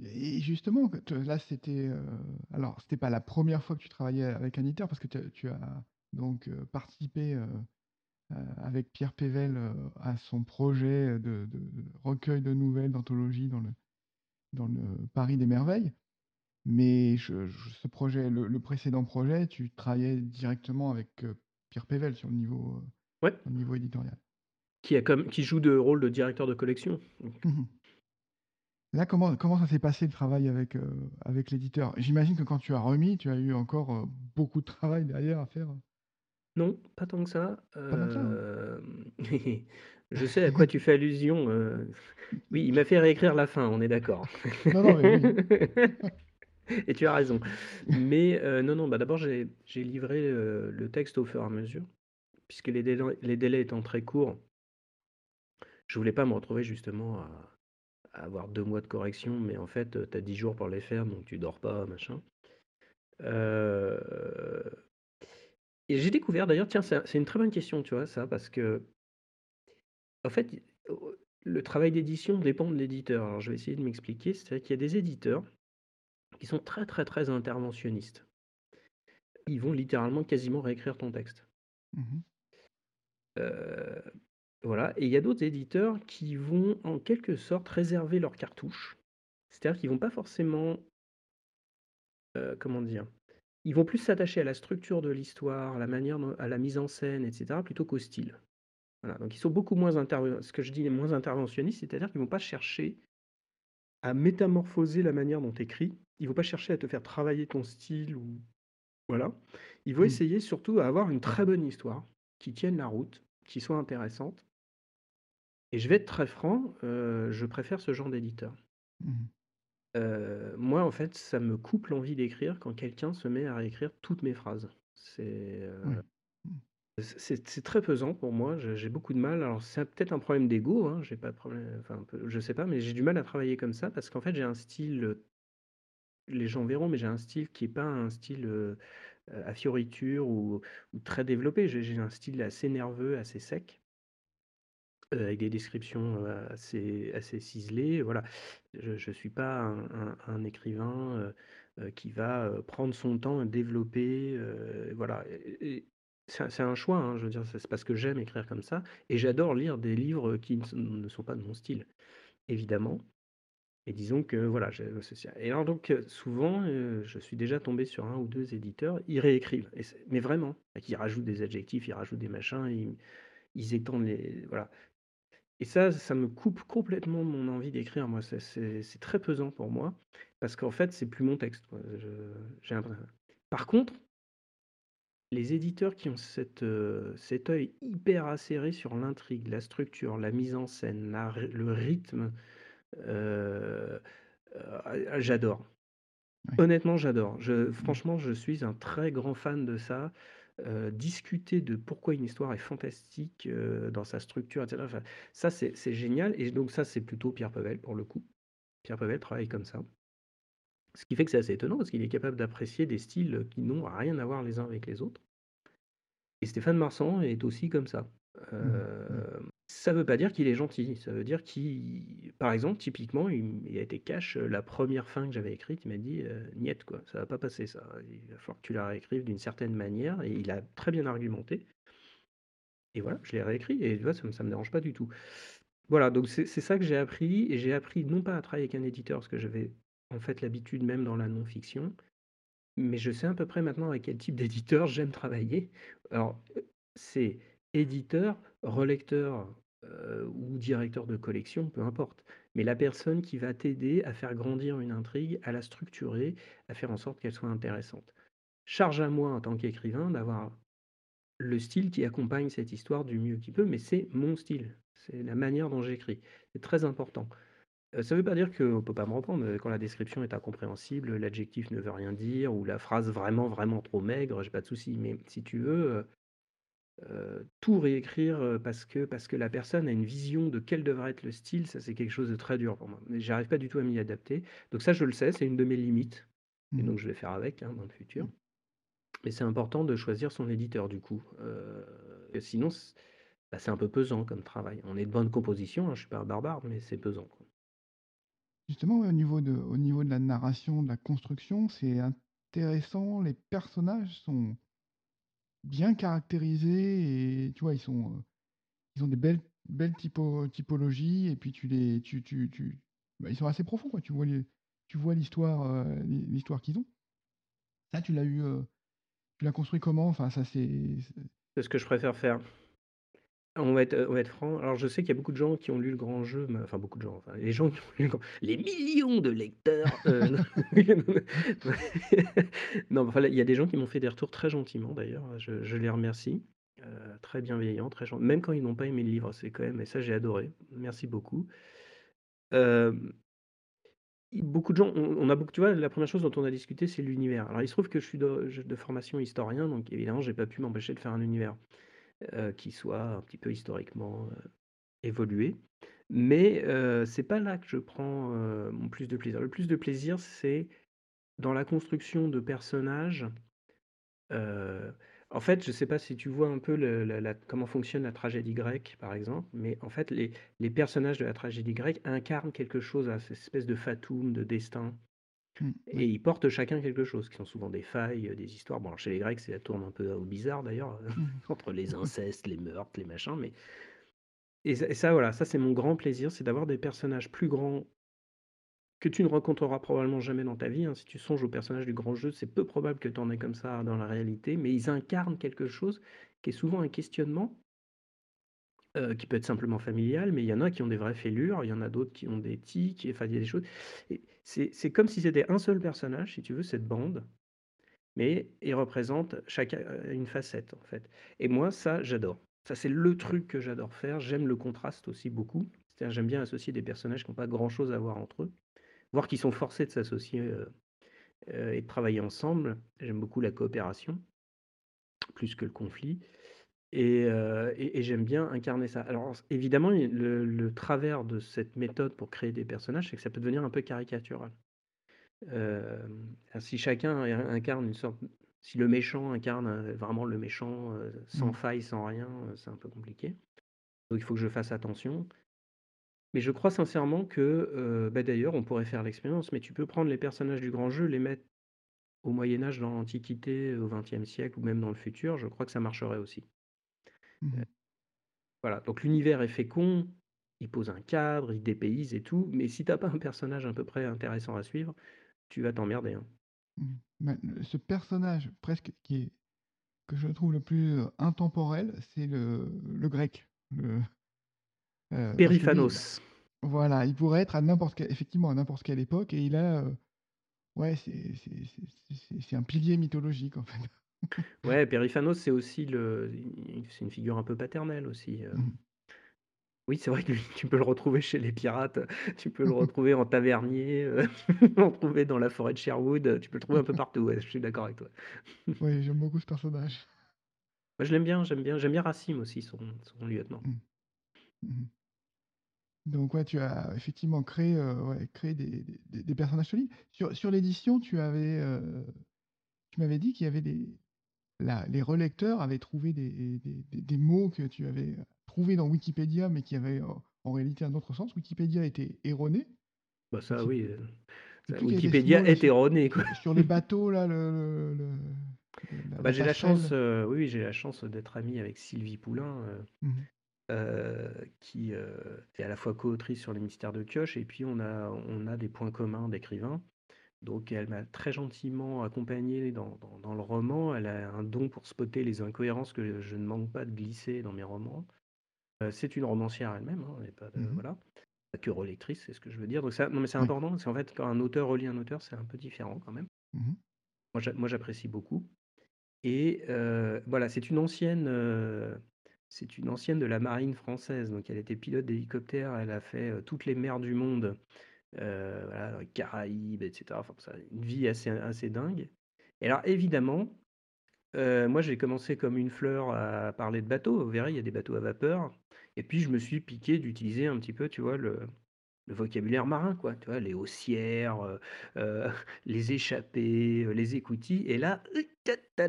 Et justement, là, c'était, heu, alors c'était pas la première fois que tu travaillais avec un éditeur parce que tu as donc, heu, participé, heu heu, avec Pierre Pével, à son projet, de de recueil de nouvelles, d'anthologie dans le dans le Paris des merveilles. Mais je je ce projet, le le précédent projet, tu travaillais directement avec, Pierre Pével sur le niveau, Ouais. au niveau éditorial. Qui a comme qui joue de rôle de directeur de collection, donc Mmh Là, comment comment ça s'est passé le travail avec, heu, avec l'éditeur? J'imagine que quand tu as remis, tu as eu encore, heu, beaucoup de travail derrière à faire? Non, pas tant que ça, Pas tant que ça, hein? hem, je sais à quoi tu fais allusion, heu, oui, il m'a fait réécrire la fin, on est d'accord. Non, non, mais oui. Et tu as raison. Mais, heu, non, non, bah, d'abord j'ai j'ai livré, heu, le texte au fur et à mesure, puisque les délais les délais étant très courts je voulais pas me retrouver justement à avoir 2 mois de correction, mais en fait, tu as 10 jours pour les faire, donc tu dors pas, machin. Heu et j'ai découvert d'ailleurs, tiens, c'est une très bonne question, tu vois, ça, parce que en fait, le travail d'édition dépend de l'éditeur. Alors je vais essayer de m'expliquer. C'est-à-dire qu'il y a des éditeurs qui sont très, très, très interventionnistes. Ils vont littéralement quasiment réécrire ton texte. Mmh Heu, voilà et il y a d'autres éditeurs qui vont en quelque sorte réserver leurs cartouches. C'est-à-dire qu'ils vont pas forcément, heu, comment dire? Ils vont plus s'attacher à la structure de l'histoire, à la manière à la mise en scène et cetera, plutôt qu'au style. Voilà, donc ils sont beaucoup moins ce que je dis moins interventionnistes, c'est-à-dire qu'ils vont pas chercher à métamorphoser la manière dont tu écris. Ils vont pas chercher à te faire travailler ton style ou voilà. Ils vont Mmh. essayer surtout à avoir une très bonne histoire, qui tienne la route, qui soit intéressante et je vais être très franc, heu, je préfère ce genre d'éditeur. Mmh Heu, moi, en fait, ça me coupe l'envie d'écrire quand quelqu'un se met à réécrire toutes mes phrases. C'est, Oui. Mmh. très pesant pour moi, j'ai beaucoup de mal. Alors c'est peut-être un problème d'ego, hein, j'ai pas de problème enfin, peu je sais pas, mais j'ai du mal à travailler comme ça parce qu'en fait, j'ai un style, les gens verront, mais j'ai un style qui est pas un style, à fioritures ou ou très développé. J'ai un style assez nerveux, assez sec. Heu, avec des descriptions, assez assez ciselées, voilà. Je je suis pas un écrivain, qui va, prendre son temps et développer, voilà c'est un choix, hein, je veux dire, c'est parce que j'aime écrire comme ça et j'adore lire des livres qui ne ne sont pas de mon style, évidemment et disons que voilà, et alors donc souvent, je suis déjà tombé sur un ou 2 éditeurs, ils réécrivent mais vraiment, ils rajoutent des adjectifs, ils rajoutent des machins, ils ils étendent les voilà. Et ça, ça me coupe complètement mon envie d'écrire, moi, c'est c'est c'est très pesant pour moi, parce qu'en fait, c'est plus mon texte, quoi. Je j'ai l'impr par contre, les éditeurs qui ont cette, heu, cet œil hyper acéré sur l'intrigue, la structure, la mise en scène, la ry le rythme, heu heu, j'adore. Honnêtement, j'adore. Je franchement, je suis un très grand fan de ça. Heu, discuter de pourquoi une histoire est fantastique, heu, dans sa structure et cetera, enfin, ça c'est génial et donc ça, c'est plutôt Pierre Pevel pour le coup. Pierre Pevel travaille comme ça. Ce qui fait que c'est assez étonnant parce qu'il est capable d'apprécier des styles, qui n'ont rien à voir les uns avec les autres et Stéphane Marsan est aussi comme ça. Mmh Mmh. Ça veut pas dire qu'il est gentil, ça veut dire qu'il par exemple, typiquement, il a été cash, heu, la première fin que j'avais écrite, il m'a dit: «Heu, niet quoi, ça va pas passer ça, il va falloir que tu la réécrives d'une certaine manière» et il a très bien argumenté et voilà, je l'ai réécrit et tu vois, ça me ça me dérange pas du tout. Voilà, donc c'est ça que j'ai appris et j'ai appris non pas à travailler avec un éditeur parce que j'avais en fait l'habitude même dans la non-fiction, mais je sais à peu près maintenant avec quel type d'éditeur j'aime travailler. Alors, heu, c'est éditeur, relecteur, euh, ou directeur de collection, peu importe. Mais la personne qui va t'aider à faire grandir une intrigue, à la structurer, à faire en sorte qu'elle soit intéressante. Charge à moi en tant qu'écrivain d'avoir le style qui accompagne cette histoire du mieux qu'il peut, mais c'est mon style, c'est la manière dont j'écris. C'est très important. Euh, ça ne veut pas dire qu'on ne peut pas me reprendre quand la description est incompréhensible, l'adjectif ne veut rien dire, ou la phrase vraiment, vraiment trop maigre, j'ai pas de souci. Mais si tu veux, euh, tout réécrire parce que, parce que la personne a une vision de quel devrait être le style, ça c'est quelque chose de très dur pour moi. Mais j'arrive pas du tout à m'y adapter. Donc ça, je le sais, c'est une de mes limites. Et Mmh. donc je vais faire avec hein, dans le futur. Mmh. Mais c'est important de choisir son éditeur du coup. sinon, bah, c'est un peu pesant comme travail. On est de bonne composition, hein, je suis pas un barbare, mais c'est pesant. Justement, au niveau de au niveau de la narration, de la construction, c'est intéressant. Les personnages sont bien caractérisés et tu vois, ils sont, euh, ils ont des belles belles typo typologies et puis tu les tu tu tu bah, ils sont assez profonds, quoi. Tu vois tu vois l'histoire, euh, l'histoire qu'ils ont. Ça, tu l'as eu, euh, tu l'as construit comment? Enfin, ça, c'est C'est ce que je préfère faire. On va être, on va être franc. Alors, je sais qu'il y a beaucoup de gens qui ont lu le grand jeu, mais enfin beaucoup de gens, enfin les gens qui ont lu le grand... les millions de lecteurs. euh, non, enfin, il y a des gens qui m'ont fait des retours très gentiment d'ailleurs. Je, je les remercie. Euh, très bienveillants, très gentils. Même quand ils n'ont pas aimé le livre, c'est quand même, et ça j'ai adoré. Merci beaucoup. Euh, beaucoup de gens, on, on a beaucoup, tu vois, la première chose dont on a discuté, c'est l'univers. Alors, il se trouve que je suis de, je- de formation historien, donc évidemment, j'ai pas pu m'empêcher de faire un univers euh, qui soit un petit peu historiquement euh, évolué. Mais euh, c'est pas là que je prends euh, mon plus de plaisir. Le plus de plaisir, c'est dans la construction de personnages. en fait, je sais pas si tu vois un peu comment fonctionne la tragédie grecque, par exemple, mais en fait, les, les personnages de la tragédie grecque incarnent quelque chose, à cette espèce de fatum, de destin. Mmh, Et ils portent chacun quelque chose, qui sont souvent des failles, euh, des histoires. Bon, alors chez les Grecs, ça tourne un peu au bizarre d'ailleurs, euh, Mmh. entre les incestes, les meurtres, les machins. Mais et ça, et ça, voilà, ça c'est mon grand plaisir, c'est d'avoir des personnages plus grands que tu ne rencontreras probablement jamais dans ta vie. hein. Si tu songes aux personnages du grand jeu, c'est peu probable que tu en aies comme ça dans la réalité, mais ils incarnent quelque chose qui est souvent un questionnement. Euh, qui peut être simplement familial, mais il y en a qui ont des vraies fêlures, il y en a d'autres qui ont des tics, enfin il y a des choses. C'est comme si c'était un seul personnage, si tu veux, cette bande, mais il représente chacun euh, une facette en fait. Et moi, ça, j'adore. Ça, c'est le truc que j'adore faire. J'aime le contraste aussi beaucoup. C'est-à-dire, j'aime bien associer des personnages qui n'ont pas grand-chose à voir entre eux, voire qui sont forcés de s'associer euh, et de travailler ensemble. J'aime beaucoup la coopération, plus que le conflit. Et, euh, et- et j'aime bien incarner ça. Alors, évidemment, le, le travers de cette méthode pour créer des personnages, c'est que ça peut devenir un peu caricatural. Euh, si chacun incarne une sorte, si le méchant incarne euh, vraiment le méchant euh, sans Mmh. faille, sans rien, c'est un peu compliqué. Donc il faut que je fasse attention. Mais je crois sincèrement que, bah, d'ailleurs, on pourrait faire l'expérience, mais tu peux prendre les personnages du grand jeu, les mettre au Moyen Âge, dans l'Antiquité, au XXe siècle, ou même dans le futur, je crois que ça marcherait aussi. Mmh. Voilà, donc l'univers est fécond, il pose un cadre, il dépayse et tout, mais si t'as pas un personnage à peu près intéressant à suivre, tu vas t'emmerder. hein. Mmh. Bah, le- ce personnage presque qui est que je trouve le plus euh, intemporel, c'est le, le grec. Le, euh, Périphanos. voilà, il pourrait être à n'importe effectivement à n'importe quelle époque, et il a, euh, ouais, c'est un pilier mythologique en fait. Ouais, Périphanos, c'est aussi le, c'est une figure un peu paternelle aussi. euh. Mmh. Oui, c'est vrai que lui, tu peux le retrouver chez les pirates, tu peux le retrouver en tavernier, euh, tu peux le retrouver dans la forêt de Sherwood, tu peux le trouver un peu partout. Ouais, je suis d'accord avec toi. Oui, j'aime beaucoup ce personnage. Moi, je l'aime bien, j'aime bien, j'aime bien Racine aussi, son, son lieutenant. Mmh. Mmh. Donc ouais, tu as effectivement créé, euh, ouais, créé des, des- des personnages solides. Sur, sur l'édition, tu avais, euh, tu m'avais dit qu'il y avait des, la- les relecteurs avaient trouvé des, des- des- des mots que tu avais trouvés dans Wikipédia, mais qui avaient euh, en réalité un autre sens. Wikipédia était erroné. Bah ça, C'est- oui. euh, ça, Wikipédia est sur, erroné, quoi. sur les bateaux là, le, Ah bah, j'ai la chance, euh, oui, j'ai la chance d'être ami avec Sylvie Poulain, euh, euh, qui euh, est à la fois co-autrice sur les mystères de Kioche, et puis on a, on a des points communs d'écrivains. Donc elle m'a très gentiment accompagné dans, dans- dans le roman. Elle a un don pour spotter les incohérences que je ne manque pas de glisser dans mes romans. c'est une romancière elle-même, hein, elle pas Mmh voilà, pas que relectrice, c'est ce que je veux dire. Donc ça non, mais c'est Oui. important parce qu'en fait, quand un auteur relit un auteur, c'est un peu différent quand même. Mmh Moi j'apprécie beaucoup et heu, voilà, c'est une ancienne, heu, c'est une ancienne de la marine française, donc elle était pilote d'hélicoptère, elle a fait, toutes les mers du monde, voilà, dans les Caraïbes et cetera. Enfin ça une vie assez assez dingue et alors évidemment, heu, moi j'ai commencé comme une fleur à parler de bateaux. Vous verrez, il y a des bateaux à vapeur et puis je me suis piqué d'utiliser un petit peu, tu vois, le le vocabulaire marin, quoi, tu vois? Les haussières, heu, les échappées, les écoutilles et là,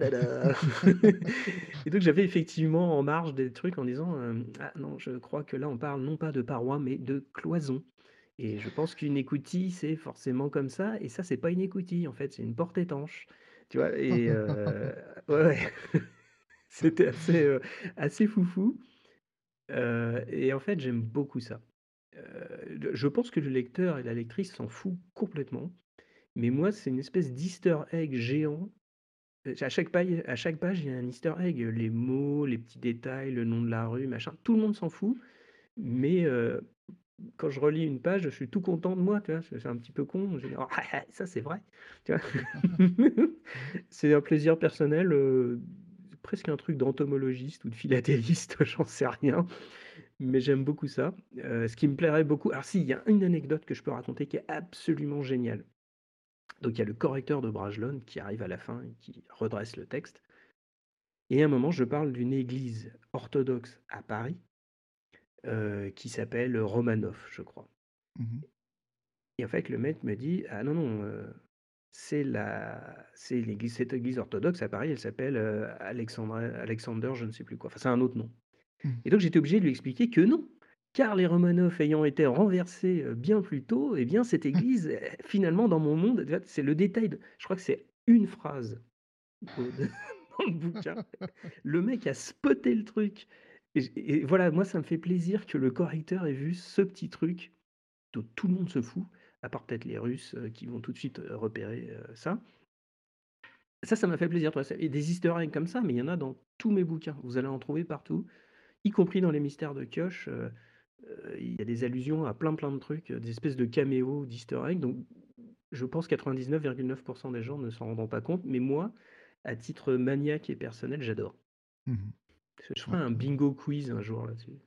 et donc j'avais effectivement en marge des trucs en disant, «Ah non, je crois que là, on parle non pas de parois, mais de cloisons et je pense qu'une écoutille, c'est forcément comme ça et ça, c'est pas une écoutille, en fait, c'est une porte étanche». Tu vois? Et heu, ouais, ouais, c'était assez, assez foufou, heu et en fait, j'aime beaucoup ça. Je pense que le lecteur et la lectrice s'en fout complètement, mais moi, c'est une espèce d'easter egg géant. À chaque paille à chaque page, il y a un easter egg, les mots, les petits détails, le nom de la rue, machin, tout le monde s'en fout, mais quand je relis une page, je suis tout content de moi, tu vois? C'est un petit peu con, je dis: «Oh, ça c'est vrai»? C'est un plaisir personnel, heu, presque un truc d'entomologiste ou de philatéliste, j'en sais rien. Mais j'aime beaucoup ça. Heu, ce qui me plairait beaucoup alors si, il y a une anecdote que je peux raconter qui est absolument géniale. Donc il y a le correcteur de Bragelonne qui arrive à la fin et qui redresse le texte et à un moment, je parle d'une église orthodoxe à Paris, qui s'appelle Romanov, je crois Mmh et en fait, le mec me dit: «Ah non, non, c'est la c'est l'église cette église orthodoxe à Paris, elle s'appelle, heu, Alexandra Alexander je ne sais plus quoi». Enfin, c'est un autre nom. Mmh. Et donc j'étais obligé de lui expliquer que non, car les Romanov ayant été renversés, bien plus tôt, eh bien cette église, heu, finalement dans mon monde? C'est le détail de je crois que c'est une phrase de dans le bouquin. Le mec a spoté le truc et voilà, moi ça me fait plaisir que le correcteur ait vu ce petit truc dont tout le monde se fout, à part peut-être les Russes, heu, qui vont tout de suite, heu, repérer, heu, ça. Ça, ça m'a fait plaisir? C'est et des easter eggs comme ça, mais il y en a dans tous mes bouquins. Vous allez en trouver partout, y compris dans les mystères de Kioch, heu Heu, il y a des allusions à plein, plein de trucs, des espèces de caméos, d'easter eggs, donc je pense 99,9% des gens ne s'en rendront pas compte, mais moi, à titre maniaque et personnel, j'adore. Mmh Je ferai un bingo quiz un jour là-dessus.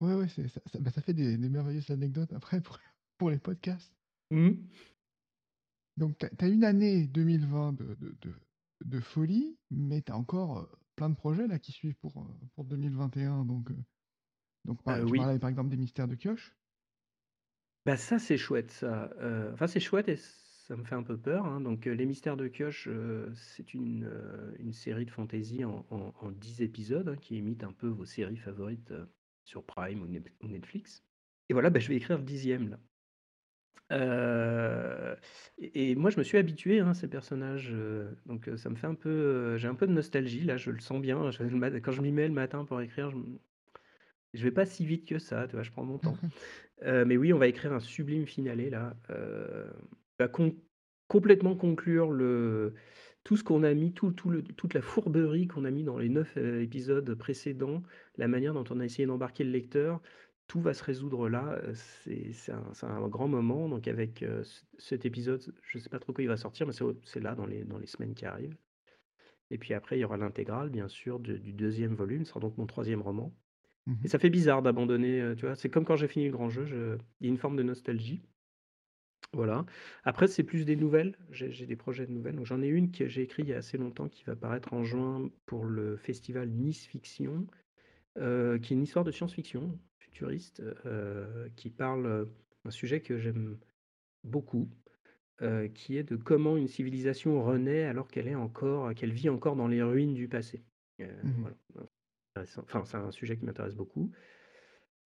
Ouais, ouais, c'est ça ça bah, ça fait des des merveilleuses anecdotes après pour pour les podcasts. Mmh. Donc tu as une année 2020 de de de de folie, mais tu as encore, heu, plein de projets là qui suivent pour, heu, pour 2021 donc heu, donc par Heu, tu oui. parlais par exemple des Mystères de Kioch? Bah, ça, c'est chouette ça, enfin, c'est chouette et ça me fait un peu peur, hein, donc heu, Les Mystères de Kioch, heu, c'est une, heu, une série de fantasy en en en 10 épisodes, hein, qui imite un peu vos séries favorites, sur Prime ou Netflix et voilà, bah, je vais écrire le dixième là. Et et moi je me suis habitué, hein, à ces personnages, donc ça me fait un peu, j'ai un peu de nostalgie là, je le sens bien. Je le mat quand je m'y mets le matin pour écrire, je je vais pas si vite que ça, tu vois? Je prends mon temps. Mais oui, on va écrire un sublime finale là, va con complètement conclure le tout ce qu'on a mis, tout tout le toute la fourberie qu'on a mis dans les 9 heu, épisodes précédents, la manière dont on a essayé d'embarquer le lecteur, tout va se résoudre là, heu, c'est c'est un c'est un grand moment donc avec, heu, c cet épisode, je sais pas trop quand il va sortir, mais c'est là dans les dans les semaines qui arrivent et puis après il y aura l'intégrale bien sûr de du deuxième volume, ce sera donc mon troisième roman. Et Mmh ça fait bizarre d'abandonner, tu vois? C'est comme quand j'ai fini le grand jeu, je il y a une forme de nostalgie, voilà. Après, c'est plus des nouvelles, j'ai des projets de nouvelles, j'en ai une que j'ai écrit il y a assez longtemps qui va paraître en juin pour le festival Nice Fiction, heu, qui est une histoire de science-fiction futuriste, heu, qui parle, d'un sujet que j'aime beaucoup, heu, qui est de comment une civilisation renaît alors qu'elle est encore qu'elle vit encore dans les ruines du passé. Mmh voilà, intéressant enfin, c'est un sujet qui m'intéresse beaucoup.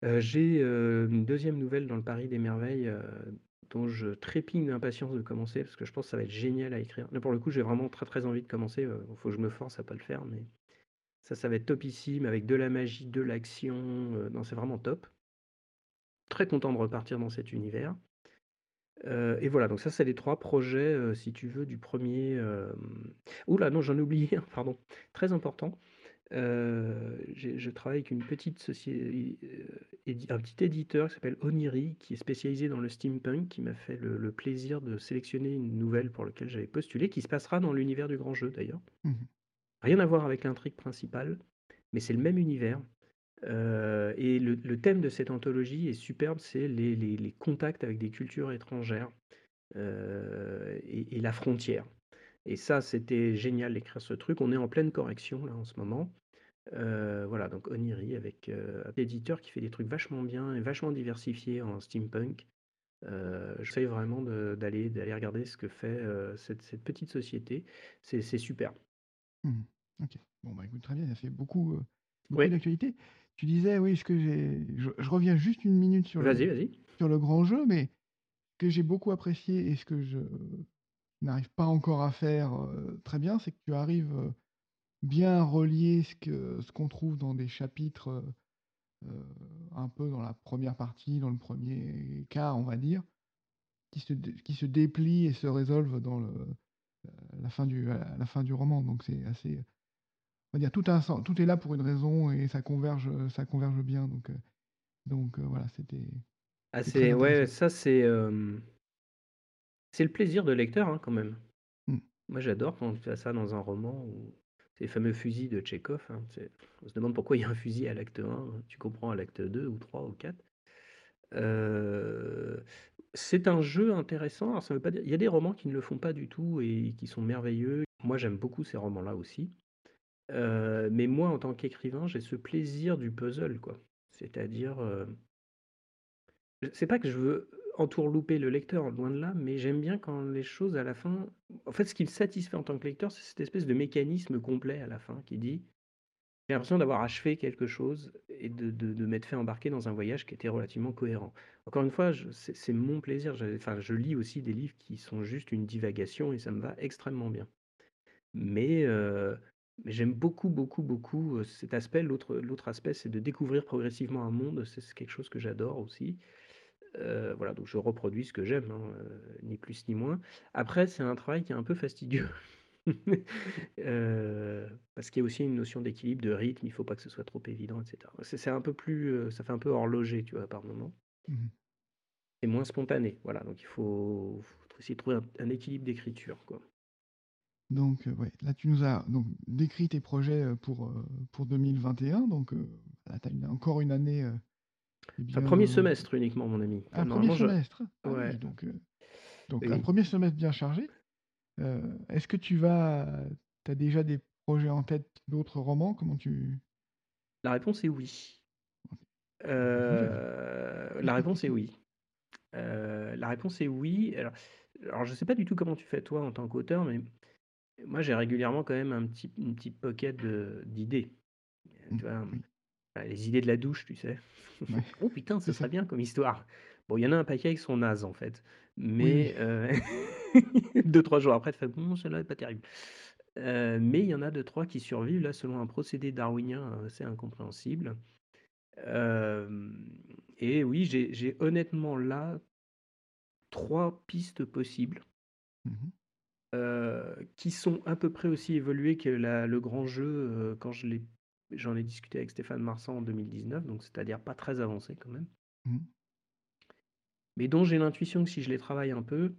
J'ai, une deuxième nouvelle dans le Paris des merveilles, dont je trépigne d'impatience de commencer parce que je pense que ça va être génial à écrire. Là, pour le coup, j'ai vraiment très, très envie de commencer, heu, faut que je me force à pas le faire, mais ça, ça va être topissime avec de la magie, de l'action, heu, non, c'est vraiment top. Très content de repartir dans cet univers, heu et voilà, donc ça, c'est les 3 projets, si tu veux, du premier. er là, non, j'en ai oublié pardon, très important. J'ai je travaille avec une petite socié un petit éditeur qui s'appelle Oniri, qui est spécialisé dans le steampunk, qui m'a fait le le plaisir de sélectionner une nouvelle pour laquelle j'avais postulé, qui se passera dans l'univers du grand jeu d'ailleurs. Mmh Rien à voir avec l'intrigue principale, mais c'est le même univers. Euh, et le, le thème de cette anthologie est superbe, c'est les, les- les contacts avec des cultures étrangères euh, et, et la frontière. Et ça, c'était génial d'écrire ce truc. On est en pleine correction là en ce moment. Euh, voilà, donc Oniri avec euh, un éditeur qui fait des trucs vachement bien et vachement diversifiés en steampunk. Euh, j'essaye vraiment d'aller regarder ce que fait euh, cette, cette petite société. C'est super. Mmh OK. Bon, bah, écoute, très bien, ça fait beaucoup, heu, beaucoup Ouais, d'actualités. Tu disais, oui, ce que j'ai je je reviens juste une minute sur le vas-y. sur le grand jeu, mais ce que j'ai beaucoup apprécié et ce que je n'arrive pas encore à faire, heu, très bien, c'est que tu arrives, heu, bien à relier ce que ce qu'on trouve dans des chapitres, heu, un peu dans la première partie, dans le premier quart, on va dire, qui se qui se déplient et se résolvent dans le, la fin du à la fin du roman. Donc c'est assez On va dire tout a un tout est là pour une raison et ça converge, ça converge bien donc donc voilà, c'était Ah, très c'est ouais, ça c'est euh, c'est le plaisir de lecteur hein, quand même. Mmh. Moi, j'adore quand tu as ça dans un roman ou c'est les fameux fusils de Tchekhov. hein, c'est- on se demande pourquoi il y a un fusil à l'acte 1, tu comprends à l'acte 2 ou 3 ou 4. Euh, c'est un jeu intéressant. Alors, ça veut pas dire... Il y a des romans qui ne le font pas du tout et qui sont merveilleux. Moi, j'aime beaucoup ces romans-là aussi. Euh, mais moi, en tant qu'écrivain, j'ai ce plaisir du puzzle, quoi. C'est-à-dire, euh, c'est pas que je veux entourlouper le lecteur, loin de là, mais j'aime bien quand les choses à la fin. En fait, ce qui me satisfait en tant que lecteur, c'est cette espèce de mécanisme complet à la fin qui dit j'ai l'impression d'avoir achevé quelque chose et de, de, m'être fait embarquer dans un voyage qui était relativement cohérent. Encore une fois, c'est mon plaisir. Enfin, je lis aussi des livres qui sont juste une divagation et ça me va extrêmement bien. Mais, euh, j'aime beaucoup, beaucoup, beaucoup euh, cet aspect. L'autre, aspect, c'est de découvrir progressivement un monde. C'est quelque chose que j'adore aussi. Euh, voilà, donc je reproduis ce que j'aime, hein, euh, ni plus ni moins. Après, c'est un travail qui est un peu fastidieux. Euh, parce qu'il y a aussi une notion d'équilibre, de rythme, il faut pas que ce soit trop évident, etc. C'est un peu plus, ça fait un peu horloger, tu vois, par moment. Mmh C'est moins spontané, voilà. Donc il faut, faut essayer de trouver un, un équilibre d'écriture, quoi. Donc ouais, là tu nous as donc décrit tes projets, pour, pour 2021 donc là tu as encore une année, eh Enfin, bien, premier semestre uniquement, mon ami. un 1 Normalement, je, semestre? Ah oui, donc heu, donc un premier semestre bien chargé. Heu, est-ce que tu vas tu as déjà des projets en tête d'autres romans? Comment tu La réponse est oui. Euh, la réponse est oui. Euh, la réponse est oui. Alors, alors, je sais pas du tout comment tu fais toi en tant qu'auteur, mais moi j'ai régulièrement quand même un petit, une petite pocket d'idées. Euh, Mmh, Tu vois, les idées de la douche, tu sais. ouais, oh putain, ce serait bien comme histoire. Bon, il y en a un paquet qui sont nazes en fait. Oui. Mais euh, deux, trois jours après, tu fais bon, celle-là n'est pas terrible. Euh, mais il y en a deux, trois qui survivent là selon un procédé darwinien assez incompréhensible. Euh, et oui, j'ai honnêtement là trois pistes possibles Mmh euh, qui sont à peu près aussi évoluées que la- le grand jeu euh, quand je l'ai, j'en ai discuté avec Stéphane Marsan en 2019, donc c'est-à-dire pas très avancé quand même, Mmh. mais dont j'ai l'intuition que si je les travaille un peu,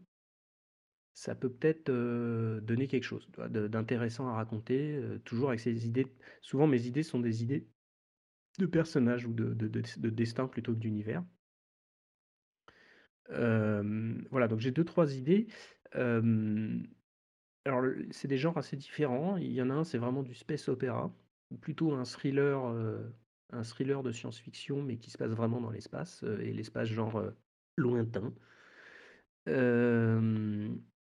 ça peut peut-être euh, donner quelque chose d'intéressant à raconter, euh, toujours avec ces idées. Souvent mes idées sont des idées de personnages ou de, de, de, de destin plutôt que d'univers. Euh, voilà, donc j'ai deux, trois idées. Alors, c'est des genres assez différents. Il y en a un, c'est vraiment du space opéra, plutôt un thriller, euh, un thriller de science-fiction, mais qui se passe vraiment dans l'espace, euh, et l'espace genre euh, lointain.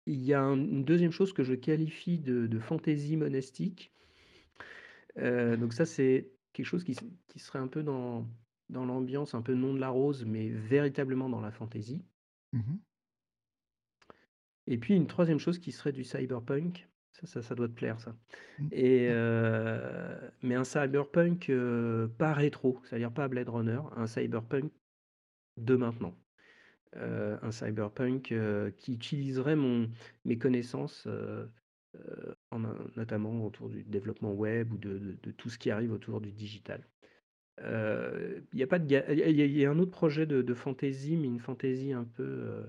Il y a un- une deuxième chose que je qualifie de, de fantaisie monastique. Euh, donc ça, c'est quelque chose qui, qui serait un peu dans, dans l'ambiance, un peu nom de la rose, mais véritablement dans la fantaisie. Mmh Et puis une troisième chose qui serait du cyberpunk. Ça, ça, ça doit te plaire, ça. Mmh. Et, euh, mais un cyberpunk euh, pas rétro, c'est-à-dire pas Blade Runner, un cyberpunk de maintenant. Euh, un cyberpunk qui utiliserait mon, mes connaissances notamment autour du développement web ou de de tout ce qui arrive autour du digital. il y a pas de il y a un autre projet de de fantasy, mais une fantasy un peu,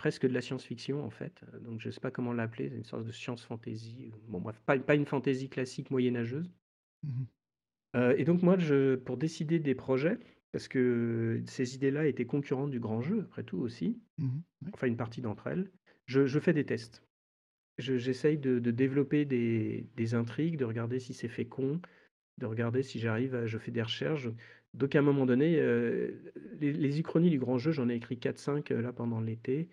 presque de la science-fiction, en fait, donc je ne sais pas comment l'appeler, une sorte de science fantasy, bon bref, pas pas une fantasy classique moyenâgeuse. Mmh et donc moi je pour décider des projets, parce que ces idées-là étaient concurrentes du grand jeu après tout aussi, mmh enfin une partie d'entre elles, je je fais des tests. j'essaye de de développer des des intrigues, de regarder si c'est fécond, de regarder si j'arrive à je fais des recherches. Donc à un moment donné, les les uchronies du grand jeu, j'en ai écrit 4-5, là pendant l'été,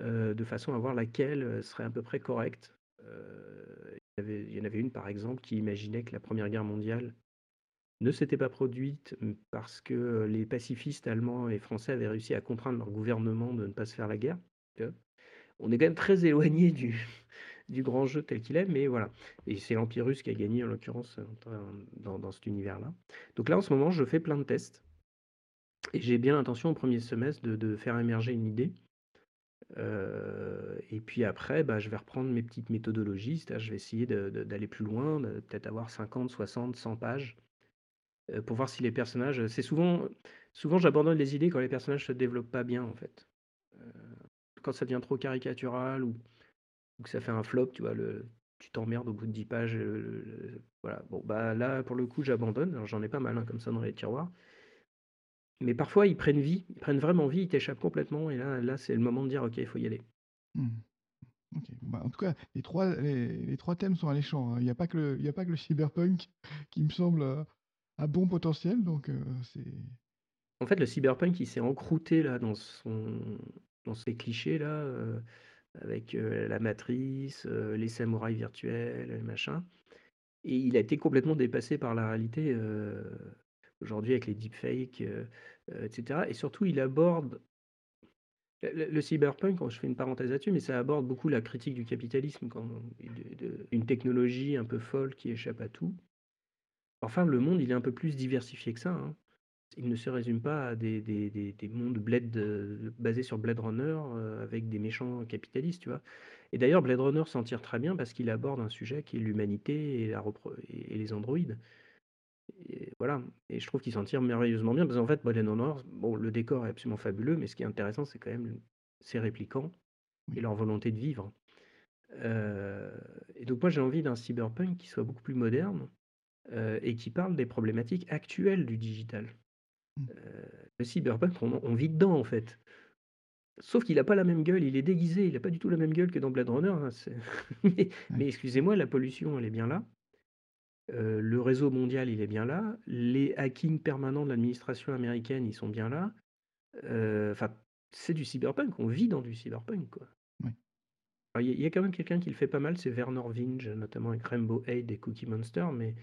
de façon à voir laquelle, serait à peu près correcte. il y il y en avait une par exemple qui imaginait que la Première Guerre mondiale ne s'était pas produite, parce que, les pacifistes allemands et français avaient réussi à contraindre leur gouvernement de ne pas se faire la guerre, On est quand même très éloigné du du grand jeu tel qu'il est, mais voilà. Et c'est l'Empire russe qui a gagné en l'occurrence dans, dans cet univers-là. Donc là, en ce moment, je fais plein de tests. Et j'ai bien l'intention au premier semestre de, de faire émerger une idée. Euh, et puis après, bah, je vais reprendre mes petites méthodologies. Je vais essayer d'aller plus loin, peut-être avoir 50, 60, 100 pages euh, pour voir si les personnages. C'est souvent, souvent j'abandonne les idées quand les personnages se développent pas bien en fait. Euh, quand ça devient trop caricatural ou que ça fait un flop, tu vois, le, tu t'emmerdes au bout de 10 pages. voilà. Bon, bah là, pour le coup, j'abandonne. j'en ai pas mal hein, comme ça dans les tiroirs. Mais parfois, ils prennent vie, ils prennent vraiment vie, ils t'échappent complètement. Et là, là c'est le moment de dire, OK, il faut y aller. Mmh. Bah, en tout cas, les trois, les, trois thèmes sont alléchants. Hein. Il n'y a, pas que le, il y a pas que le cyberpunk qui me semble euh, à bon potentiel. Donc, euh, c'est. En fait, le cyberpunk, il s'est encrouté là dans, son, dans ses clichés là. Euh, avec la matrice, les samouraïs virtuels, les machins. Et il a été complètement dépassé par la réalité aujourd'hui avec les deepfakes, etc. Et surtout, il aborde le, cyberpunk, je fais une parenthèse là-dessus, mais ça aborde beaucoup la critique du capitalisme, quand, une technologie un peu folle qui échappe à tout. Enfin, le monde, il est un peu plus diversifié que ça. Hein il ne se résume pas à des, des, des, mondes Blade, euh, basés sur Blade Runner euh, avec des méchants capitalistes, tu vois. Et d'ailleurs, Blade Runner s'en tire très bien parce qu'il aborde un sujet qui est l'humanité et les androïdes. Et voilà. Et je trouve qu'il s'en tire merveilleusement bien parce qu'en fait, Blade Runner, bon, le décor est absolument fabuleux, mais ce qui est intéressant, c'est quand même ses répliquants et leur volonté de vivre. Euh, et donc, moi, j'ai envie d'un cyberpunk qui soit beaucoup plus moderne et qui parle des problématiques actuelles du digital. Mmh. le cyberpunk, on vit dedans, en fait. Sauf qu'il a pas la même gueule, il est déguisé, il a pas du tout la même gueule que dans Blade Runner, hein, mais excusez-moi, la pollution, elle est bien là. Le réseau mondial, il est bien là. Les hackings permanents de l'administration américaine, ils sont bien là. enfin, c'est du cyberpunk, on vit dans du cyberpunk, quoi. il y a quand même quelqu'un qui le fait pas mal, c'est Werner Vinge, notamment avec Rainbow Aid et Cookie Monster, mais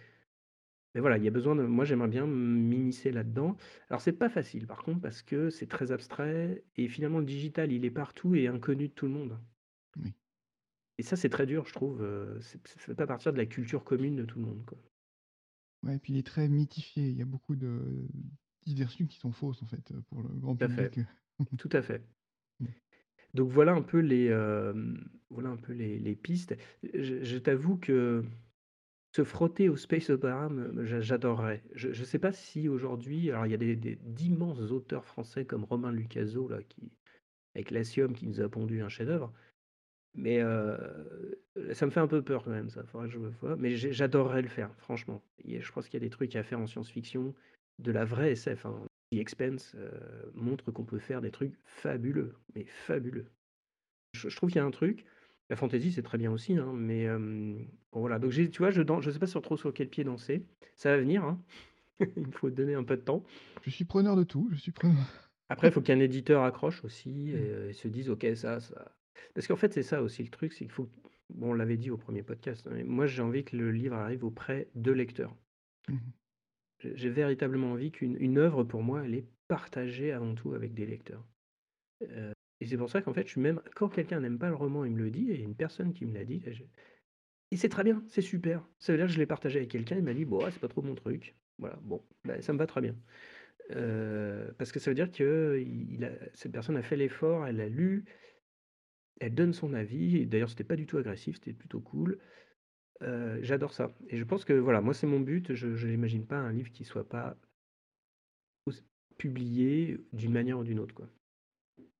mais voilà, il y a besoin de moi j'aimerais bien m'immiscer là-dedans. Alors c'est pas facile par contre parce que c'est très abstrait et finalement le digital, il est partout et inconnu de tout le monde. Oui. Et ça c'est très dur je trouve, ça ne fait pas partir de la culture commune de tout le monde, quoi. Ouais, et puis il est très mythifié. Il y a beaucoup de diversions qui sont fausses en fait, pour le grand Tout à fait. public. Tout à fait. Mmh. Donc voilà un peu les, voilà un peu les les pistes. je t'avoue que se frotter au space opera, j'adorerais. Je ne sais pas si aujourd'hui, alors il y a des, d'immenses auteurs français comme Romain Lucaso là, qui, avec l'Asium qui nous a pondu un chef-d'œuvre, mais ça me fait un peu peur quand même, ça. Faudrait que je me vois. Mais j'adorerais le faire, franchement. je pense qu'il y a des trucs à faire en science-fiction, de la vraie SF. Hein. The Expense euh, montre qu'on peut faire des trucs fabuleux, mais fabuleux. je trouve qu'il y a un truc. La fantasy, c'est très bien aussi, hein, mais bon, voilà. Donc, tu vois, je ne sais pas sur trop sur quel pied danser. Ça va venir, hein. Il faut donner un peu de temps. Je suis preneur de tout, je suis preneur. Après, il faut qu'un éditeur accroche aussi et, se dise, OK, ça, ça. Parce qu'en fait, c'est ça aussi le truc, c'est qu'il faut. Bon, on l'avait dit au premier podcast, hein, mais moi, j'ai envie que le livre arrive auprès de lecteurs. Mmh j'ai véritablement envie qu'une une œuvre, pour moi, elle est partagée avant tout avec des lecteurs. Et c'est pour ça qu'en fait, je suis même quand quelqu'un n'aime pas le roman, il me le dit, et une personne qui me l'a dit, et c'est très bien, c'est super. Ça veut dire que je l'ai partagé avec quelqu'un, il m'a dit: «Bon, c'est pas trop mon truc». Voilà, bon, bah, ça me va très bien. parce que ça veut dire que il a cette personne a fait l'effort, elle a lu elle donne son avis et d'ailleurs c'était pas du tout agressif, c'était plutôt cool. J'adore ça et je pense que voilà, moi c'est mon but, je n'imagine pas un livre qui soit pas publié d'une manière ou d'une autre, quoi.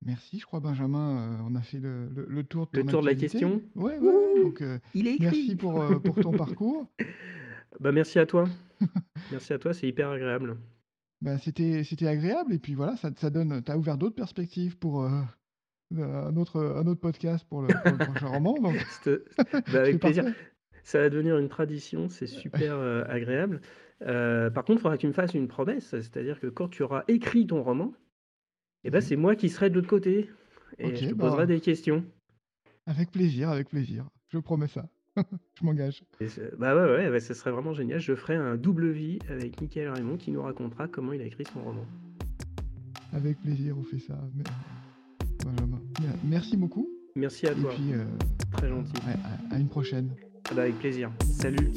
Merci, je crois Benjamin, on a fait le le le tour de Le la question? Ouais, ouais, donc Il est merci écrit! pour, heu, pour ton parcours. Bah, merci à toi. Merci à toi, c'est hyper agréable. Bah, c'était c'était agréable et puis voilà, ça ça donne tu as ouvert d'autres perspectives pour, un autre, un autre podcast pour le pour le prochain roman donc bah, avec plaisir. Ça va devenir une tradition, c'est super, heu, agréable. Heu, par contre, il faudra que tu me fasses une promesse, c'est-à-dire que quand tu auras écrit ton roman et bah, Mmh c'est moi qui serai de l'autre côté et je te poserai bah des questions. avec plaisir, avec plaisir. Je promets ça. Je m'engage. Bah, ouais, ouais, bah, ce serait vraiment génial. Je ferai un double vie avec Mickaël Raimond qui nous racontera comment il a écrit son roman. Avec plaisir, on fait ça. Benjamin, mer merci beaucoup Merci à et toi. puis, heu, Très gentil. à une prochaine. Ah bah, avec plaisir. Salut.